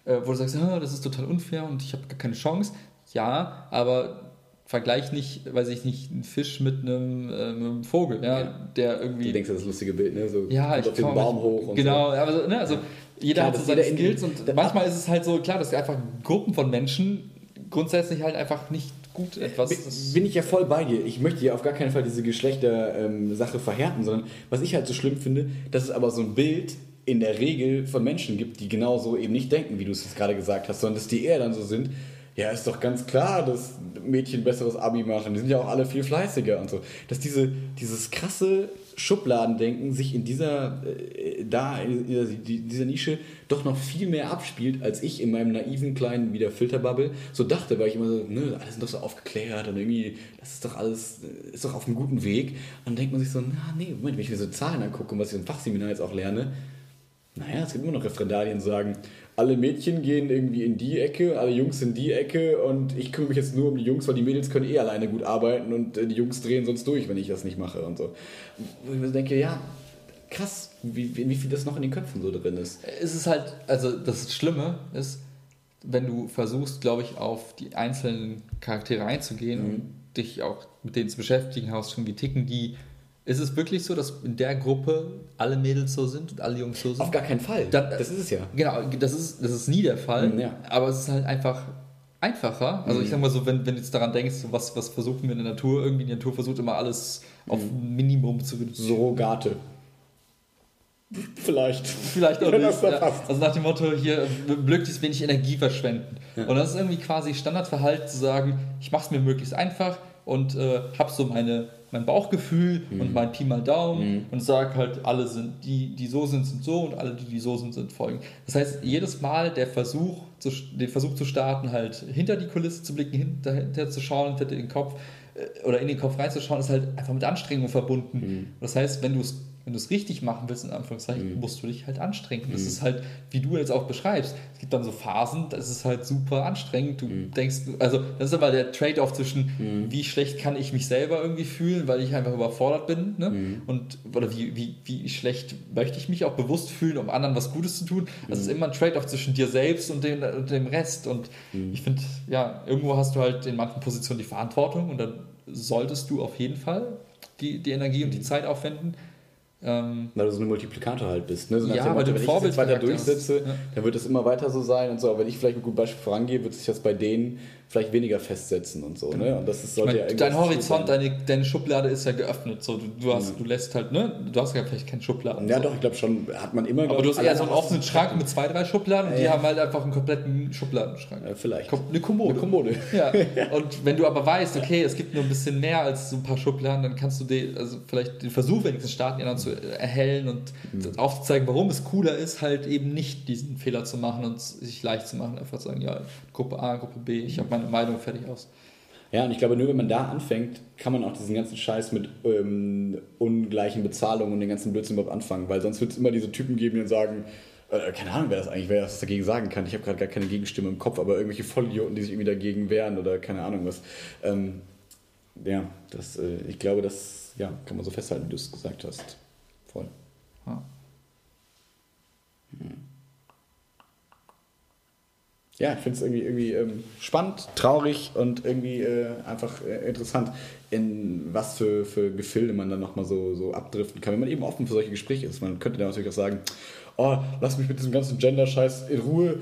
äh, wo du sagst, ah, das ist total unfair und ich habe gar keine Chance. Ja, aber vergleich nicht, weiß ich nicht, einen Fisch mit einem, äh, mit einem Vogel, ja, ja, der irgendwie. Du denkst an das lustige Bild, ne? So ja, ich auf den Baum hoch und Genau, so. aber ne, also jeder klar, hat so seine Skills und manchmal ist es halt so, klar, dass einfach Gruppen von Menschen grundsätzlich halt einfach nicht gut etwas. Bin, bin ich ja voll bei dir. Ich möchte ja auf gar keinen Fall diese Geschlechter-Sache ähm, verhärten, sondern was ich halt so schlimm finde, dass es aber so ein Bild in der Regel von Menschen gibt, die genauso eben nicht denken, wie du es jetzt gerade gesagt hast, sondern dass die eher dann so sind, ja, ist doch ganz klar, dass Mädchen besseres Abi machen. Die sind ja auch alle viel fleißiger und so. Dass diese, dieses krasse Schubladendenken sich in dieser, äh, da, in dieser, dieser, Nische doch noch viel mehr abspielt, als ich in meinem naiven kleinen wieder Filterbubble so dachte, weil ich immer so, ne, alles sind doch so aufgeklärt und irgendwie, das ist doch alles, ist doch auf einem guten Weg. Und dann denkt man sich so, na nee, Moment, wenn ich mir so Zahlen angucke und was ich im Fachseminar jetzt auch lerne, naja, es gibt immer noch Referendarien, die sagen, alle Mädchen gehen irgendwie in die Ecke, alle Jungs in die Ecke und ich kümmere mich jetzt nur um die Jungs, weil die Mädels können eh alleine gut arbeiten und äh, die Jungs drehen sonst durch, wenn ich das nicht mache und so. Wo ich mir denke, ja, krass, wie, wie, wie viel das noch in den Köpfen so drin ist. Es ist halt, also das Schlimme ist, wenn du versuchst, glaube ich, auf die einzelnen Charaktere einzugehen mhm. und dich auch mit denen zu beschäftigen, hast schon, wie ticken die, ist es wirklich so, dass in der Gruppe alle Mädels so sind und alle Jungs so sind? Auf gar keinen Fall. Dann, das ist es ja. Genau, das ist, das ist nie der Fall. Mhm, ja. Aber es ist halt einfach einfacher. Also mhm. ich sag mal so, wenn, wenn du jetzt daran denkst, was, was versuchen wir in der Natur, irgendwie die Natur versucht immer alles auf mhm. Minimum zu reduzieren. Surrogate. Vielleicht. Vielleicht auch nicht. Ja. Also nach dem Motto, hier möglichst wenig Energie verschwenden. Ja. Und das ist irgendwie quasi Standardverhalten zu sagen, ich mache es mir möglichst einfach und äh, habe so meine mein Bauchgefühl mhm. und mein Pi mal Daumen mhm. und sage halt, alle sind, die, die so sind, sind so und alle, die, die so sind, sind folgen. Das heißt, jedes Mal der Versuch, zu, den Versuch zu starten, halt hinter die Kulisse zu blicken, hinter, hinter zu schauen, hinter den Kopf äh, oder in den Kopf reinzuschauen, ist halt einfach mit Anstrengung verbunden. Mhm. Das heißt, wenn du es wenn du es richtig machen willst, in Anführungszeichen, mhm. musst du dich halt anstrengen. Das mhm. ist halt, wie du jetzt auch beschreibst, es gibt dann so Phasen, das ist halt super anstrengend. Du mhm. denkst, also das ist aber der Trade-off zwischen, mhm. wie schlecht kann ich mich selber irgendwie fühlen, weil ich einfach überfordert bin, ne? Mhm. Und, oder wie, wie, wie schlecht möchte ich mich auch bewusst fühlen, um anderen was Gutes zu tun. Das ist mhm. immer ein Trade-off zwischen dir selbst und dem, und dem Rest. Und ich finde, ja, irgendwo hast du halt in manchen Positionen die Verantwortung und dann solltest du auf jeden Fall die, die Energie und die Zeit aufwenden, ähm, weil du so ein Multiplikator halt bist. Ne? So ja, weil du wenn ich das jetzt weiter durchsetze, ja. dann wird es immer weiter so sein und so. Aber wenn ich vielleicht mit gutem Beispiel vorangehe, wird sich das bei denen vielleicht weniger festsetzen und so. Ne? Und das ist, sollte ich mein, ja Dein Horizont, deine, deine Schublade ist ja geöffnet. So, du, du, hast, mhm. du lässt halt, ne? Du hast ja vielleicht keine Schubladen. Ja, so. doch, ich glaube schon, hat man immer. Aber du hast eher so einen offenen Schrank mit zwei, drei Schubladen und die haben halt einfach einen kompletten Schubladenschrank. Ja, vielleicht. Eine Kommode. Eine Kommode. Ja. Und wenn du aber weißt, okay, es gibt nur ein bisschen mehr als so ein paar Schubladen, dann kannst du die, also vielleicht den Versuch wenigstens starten, dann zu erhellen und mhm. aufzuzeigen, warum es cooler ist, halt eben nicht diesen Fehler zu machen und sich leicht zu machen. Einfach zu sagen, ja, Gruppe A, Gruppe B, ich habe meine Meinung fertig aus. Ja, und ich glaube, nur wenn man da anfängt, kann man auch diesen ganzen Scheiß mit ähm, ungleichen Bezahlungen und den ganzen Blödsinn überhaupt anfangen, weil sonst wird es immer diese Typen geben, die dann sagen, äh, keine Ahnung, wer das eigentlich, wer das dagegen sagen kann. Ich habe gerade gar keine Gegenstimme im Kopf, aber irgendwelche Vollidioten, die sich irgendwie dagegen wehren oder keine Ahnung was. Ähm, ja, das, äh, ich glaube, das ja, kann man so festhalten, wie du es gesagt hast. Voll. Ja. Hm ja, ich finde es irgendwie, irgendwie ähm, spannend, traurig und irgendwie äh, einfach äh, interessant, in was für, für Gefilde man dann nochmal so, so abdriften kann, wenn man eben offen für solche Gespräche ist. Man könnte dann natürlich auch sagen, oh, lass mich mit diesem ganzen Gender-Scheiß in Ruhe.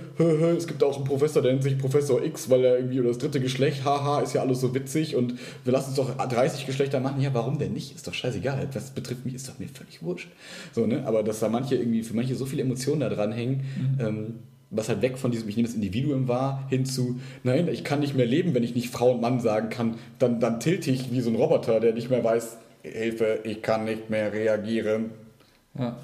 Es gibt auch einen Professor, der nennt sich Professor X, weil er irgendwie oder das dritte Geschlecht, haha, ist ja alles so witzig und wir lassen uns doch 30 Geschlechter machen. Ja, warum denn nicht? Ist doch scheißegal. Was betrifft mich, ist doch mir völlig wurscht. So, ne? Aber dass da manche irgendwie, für manche so viele Emotionen da dran hängen, mhm. ähm, was halt weg von diesem, ich nehme das Individuum wahr, hin zu, nein, ich kann nicht mehr leben, wenn ich nicht Frau und Mann sagen kann, dann, dann tilte ich wie so ein Roboter, der nicht mehr weiß, Hilfe, ich kann nicht mehr reagieren. Ja.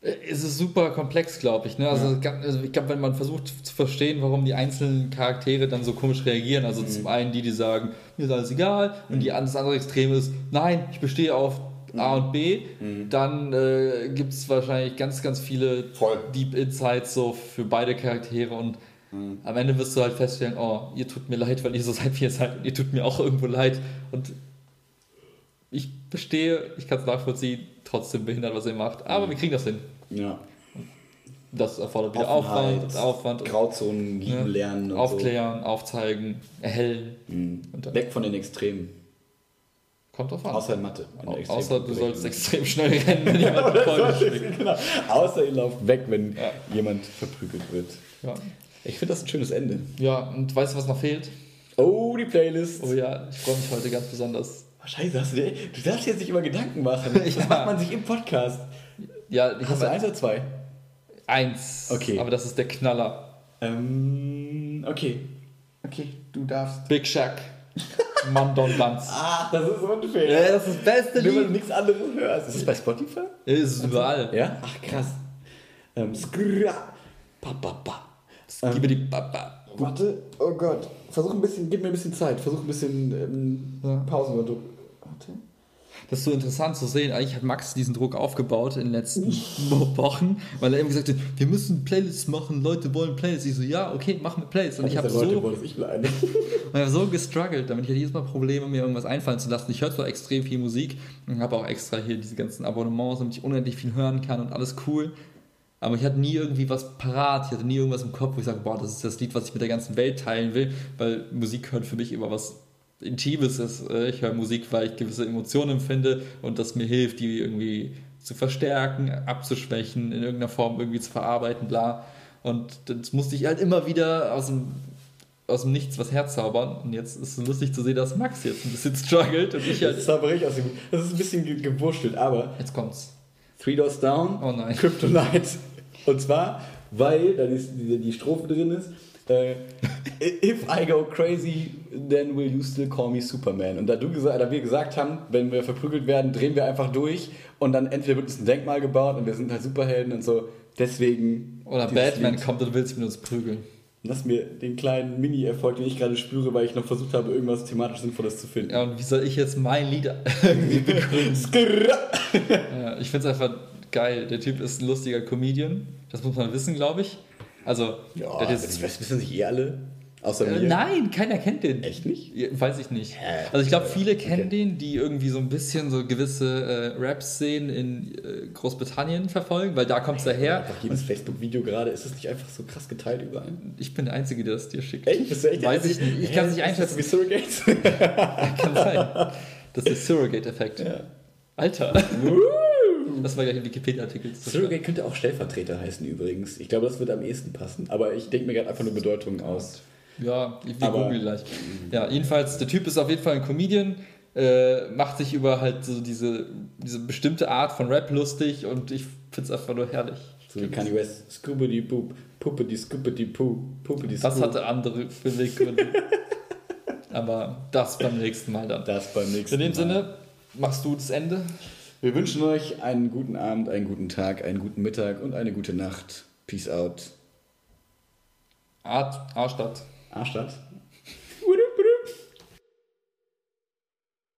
Es ist super komplex, glaube ich. Ne? Also, ja. also ich glaube, wenn man versucht zu verstehen, warum die einzelnen Charaktere dann so komisch reagieren, also mhm. zum einen die, die sagen, mir ist alles egal, und die, das andere Extrem ist, nein, ich bestehe auf A und B, mhm. dann äh, gibt es wahrscheinlich ganz, ganz viele Voll. Deep Insights so für beide Charaktere und mhm. am Ende wirst du halt feststellen, oh, ihr tut mir leid, weil ihr so seid, wie ihr seid und ihr tut mir auch irgendwo leid und ich bestehe, ich kann es nachvollziehen, trotzdem behindert, was ihr macht, aber mhm. wir kriegen das hin. Ja. Das erfordert wieder Aufwand, Aufwand. Grauzonen lieben ja, lernen. Aufklären, so. aufzeigen, erhellen. Mhm. Weg von den Extremen. Kommt drauf an. Außer in Mathe. In Außer du sollst extrem schnell rennen, wenn jemand genau. Außer ihr lauft weg, wenn ja. jemand verprügelt wird. Ja. Ich finde das ein schönes Ende. Ja, und weißt du, was noch fehlt? Oh, die Playlist. Oh ja, ich freue mich heute ganz besonders. Oh, scheiße, hast du, dir, du darfst jetzt nicht immer Gedanken machen. Das ja. macht man sich im Podcast. Ja, ich hast du eins oder zwei? Eins. Okay. Aber das ist der Knaller. Ähm, okay. Okay, du darfst. Big Shack. Mandon Dance. Ah, das ist unfair. Ja, das ist das beste Lied. Weil du nichts anderes hörst. Ist das bei Spotify? Ja, ist es überall. Ja? Ach, krass. Ähm, skra. Pa, pa, pa. Gib die Papa. Warte, oh Gott. Versuch ein bisschen, gib mir ein bisschen Zeit. Versuch ein bisschen ähm, ja. Pausen. Warte. Das ist so interessant zu sehen. Eigentlich hat Max diesen Druck aufgebaut in den letzten Wochen, weil er eben gesagt hat, wir müssen Playlists machen, Leute wollen Playlists. Ich so, ja, okay, machen wir Playlists. Und ich habe so, hab so gestruggelt, damit ich hatte jedes Mal Probleme, mir irgendwas einfallen zu lassen. Ich höre zwar extrem viel Musik und habe auch extra hier diese ganzen Abonnements, damit ich unendlich viel hören kann und alles cool. Aber ich hatte nie irgendwie was parat, ich hatte nie irgendwas im Kopf, wo ich sage, boah, das ist das Lied, was ich mit der ganzen Welt teilen will, weil Musik hört für mich immer was Intimes ist. Äh, ich höre Musik, weil ich gewisse Emotionen empfinde und das mir hilft, die irgendwie zu verstärken, abzuschwächen, in irgendeiner Form irgendwie zu verarbeiten, bla. Und das musste ich halt immer wieder aus dem, aus dem Nichts was herzaubern. Und jetzt ist es lustig zu sehen, dass Max jetzt ein bisschen struggelt und ich halt. Das, ich aus dem, das ist ein bisschen gewurschtelt, aber. Jetzt kommt's. Three Doors Down, oh nein. Kryptonite. Und zwar, weil da die, die Strophe drin ist äh, if I go crazy, then will you still call me Superman. Und da, du gesagt, da wir gesagt haben, wenn wir verprügelt werden, drehen wir einfach durch und dann entweder wird uns ein Denkmal gebaut und wir sind halt Superhelden und so. Deswegen. Oder Batman Lied. kommt und will sich mit uns prügeln. Lass mir den kleinen Mini-Erfolg, den ich gerade spüre, weil ich noch versucht habe, irgendwas thematisch Sinnvolles zu finden. Ja, und wie soll ich jetzt mein Lied irgendwie begründen? ja, ich finde es einfach geil. Der Typ ist ein lustiger Comedian. Das muss man wissen, glaube ich. Also, ja, das ist, das wissen sich eh alle. Außer äh, mir. Nein, keiner kennt den. Echt nicht? Weiß ich nicht. Also ich glaube, viele kennen okay. den, die irgendwie so ein bisschen so gewisse äh, Rap-Szenen in äh, Großbritannien verfolgen, weil da kommt es daher. Einfach jedes Facebook-Video gerade, ist es nicht einfach so krass geteilt überall? Ich bin der Einzige, der das dir schickt. Echt? Bist du echt Weiß ich nicht. Ich kann es nicht einschätzen. Wie Surrogates? kann sein. Das ist der Surrogate-Effekt. Ja. Alter. Das war ja im Wikipedia-Artikel. Surrogate könnte auch Stellvertreter heißen übrigens. Ich glaube, das wird am ehesten passen. Aber ich denke mir gerade einfach nur Bedeutungen aus. Ja, ich google gleich. Ja, jedenfalls, der Typ ist auf jeden Fall ein Comedian, äh, macht sich über halt so diese, diese bestimmte Art von Rap lustig und ich finde es einfach nur herrlich. So wie Kanye West, Scoopity Poop, Puppety Scoopity Poo, Puppety Das hatte andere Beweggründe. Aber das beim nächsten Mal dann. Das beim nächsten Mal. In dem Sinne, machst du das Ende? Wir wünschen euch einen guten Abend, einen guten Tag, einen guten Mittag und eine gute Nacht. Peace out. Art, A-Stadt. A-Stadt?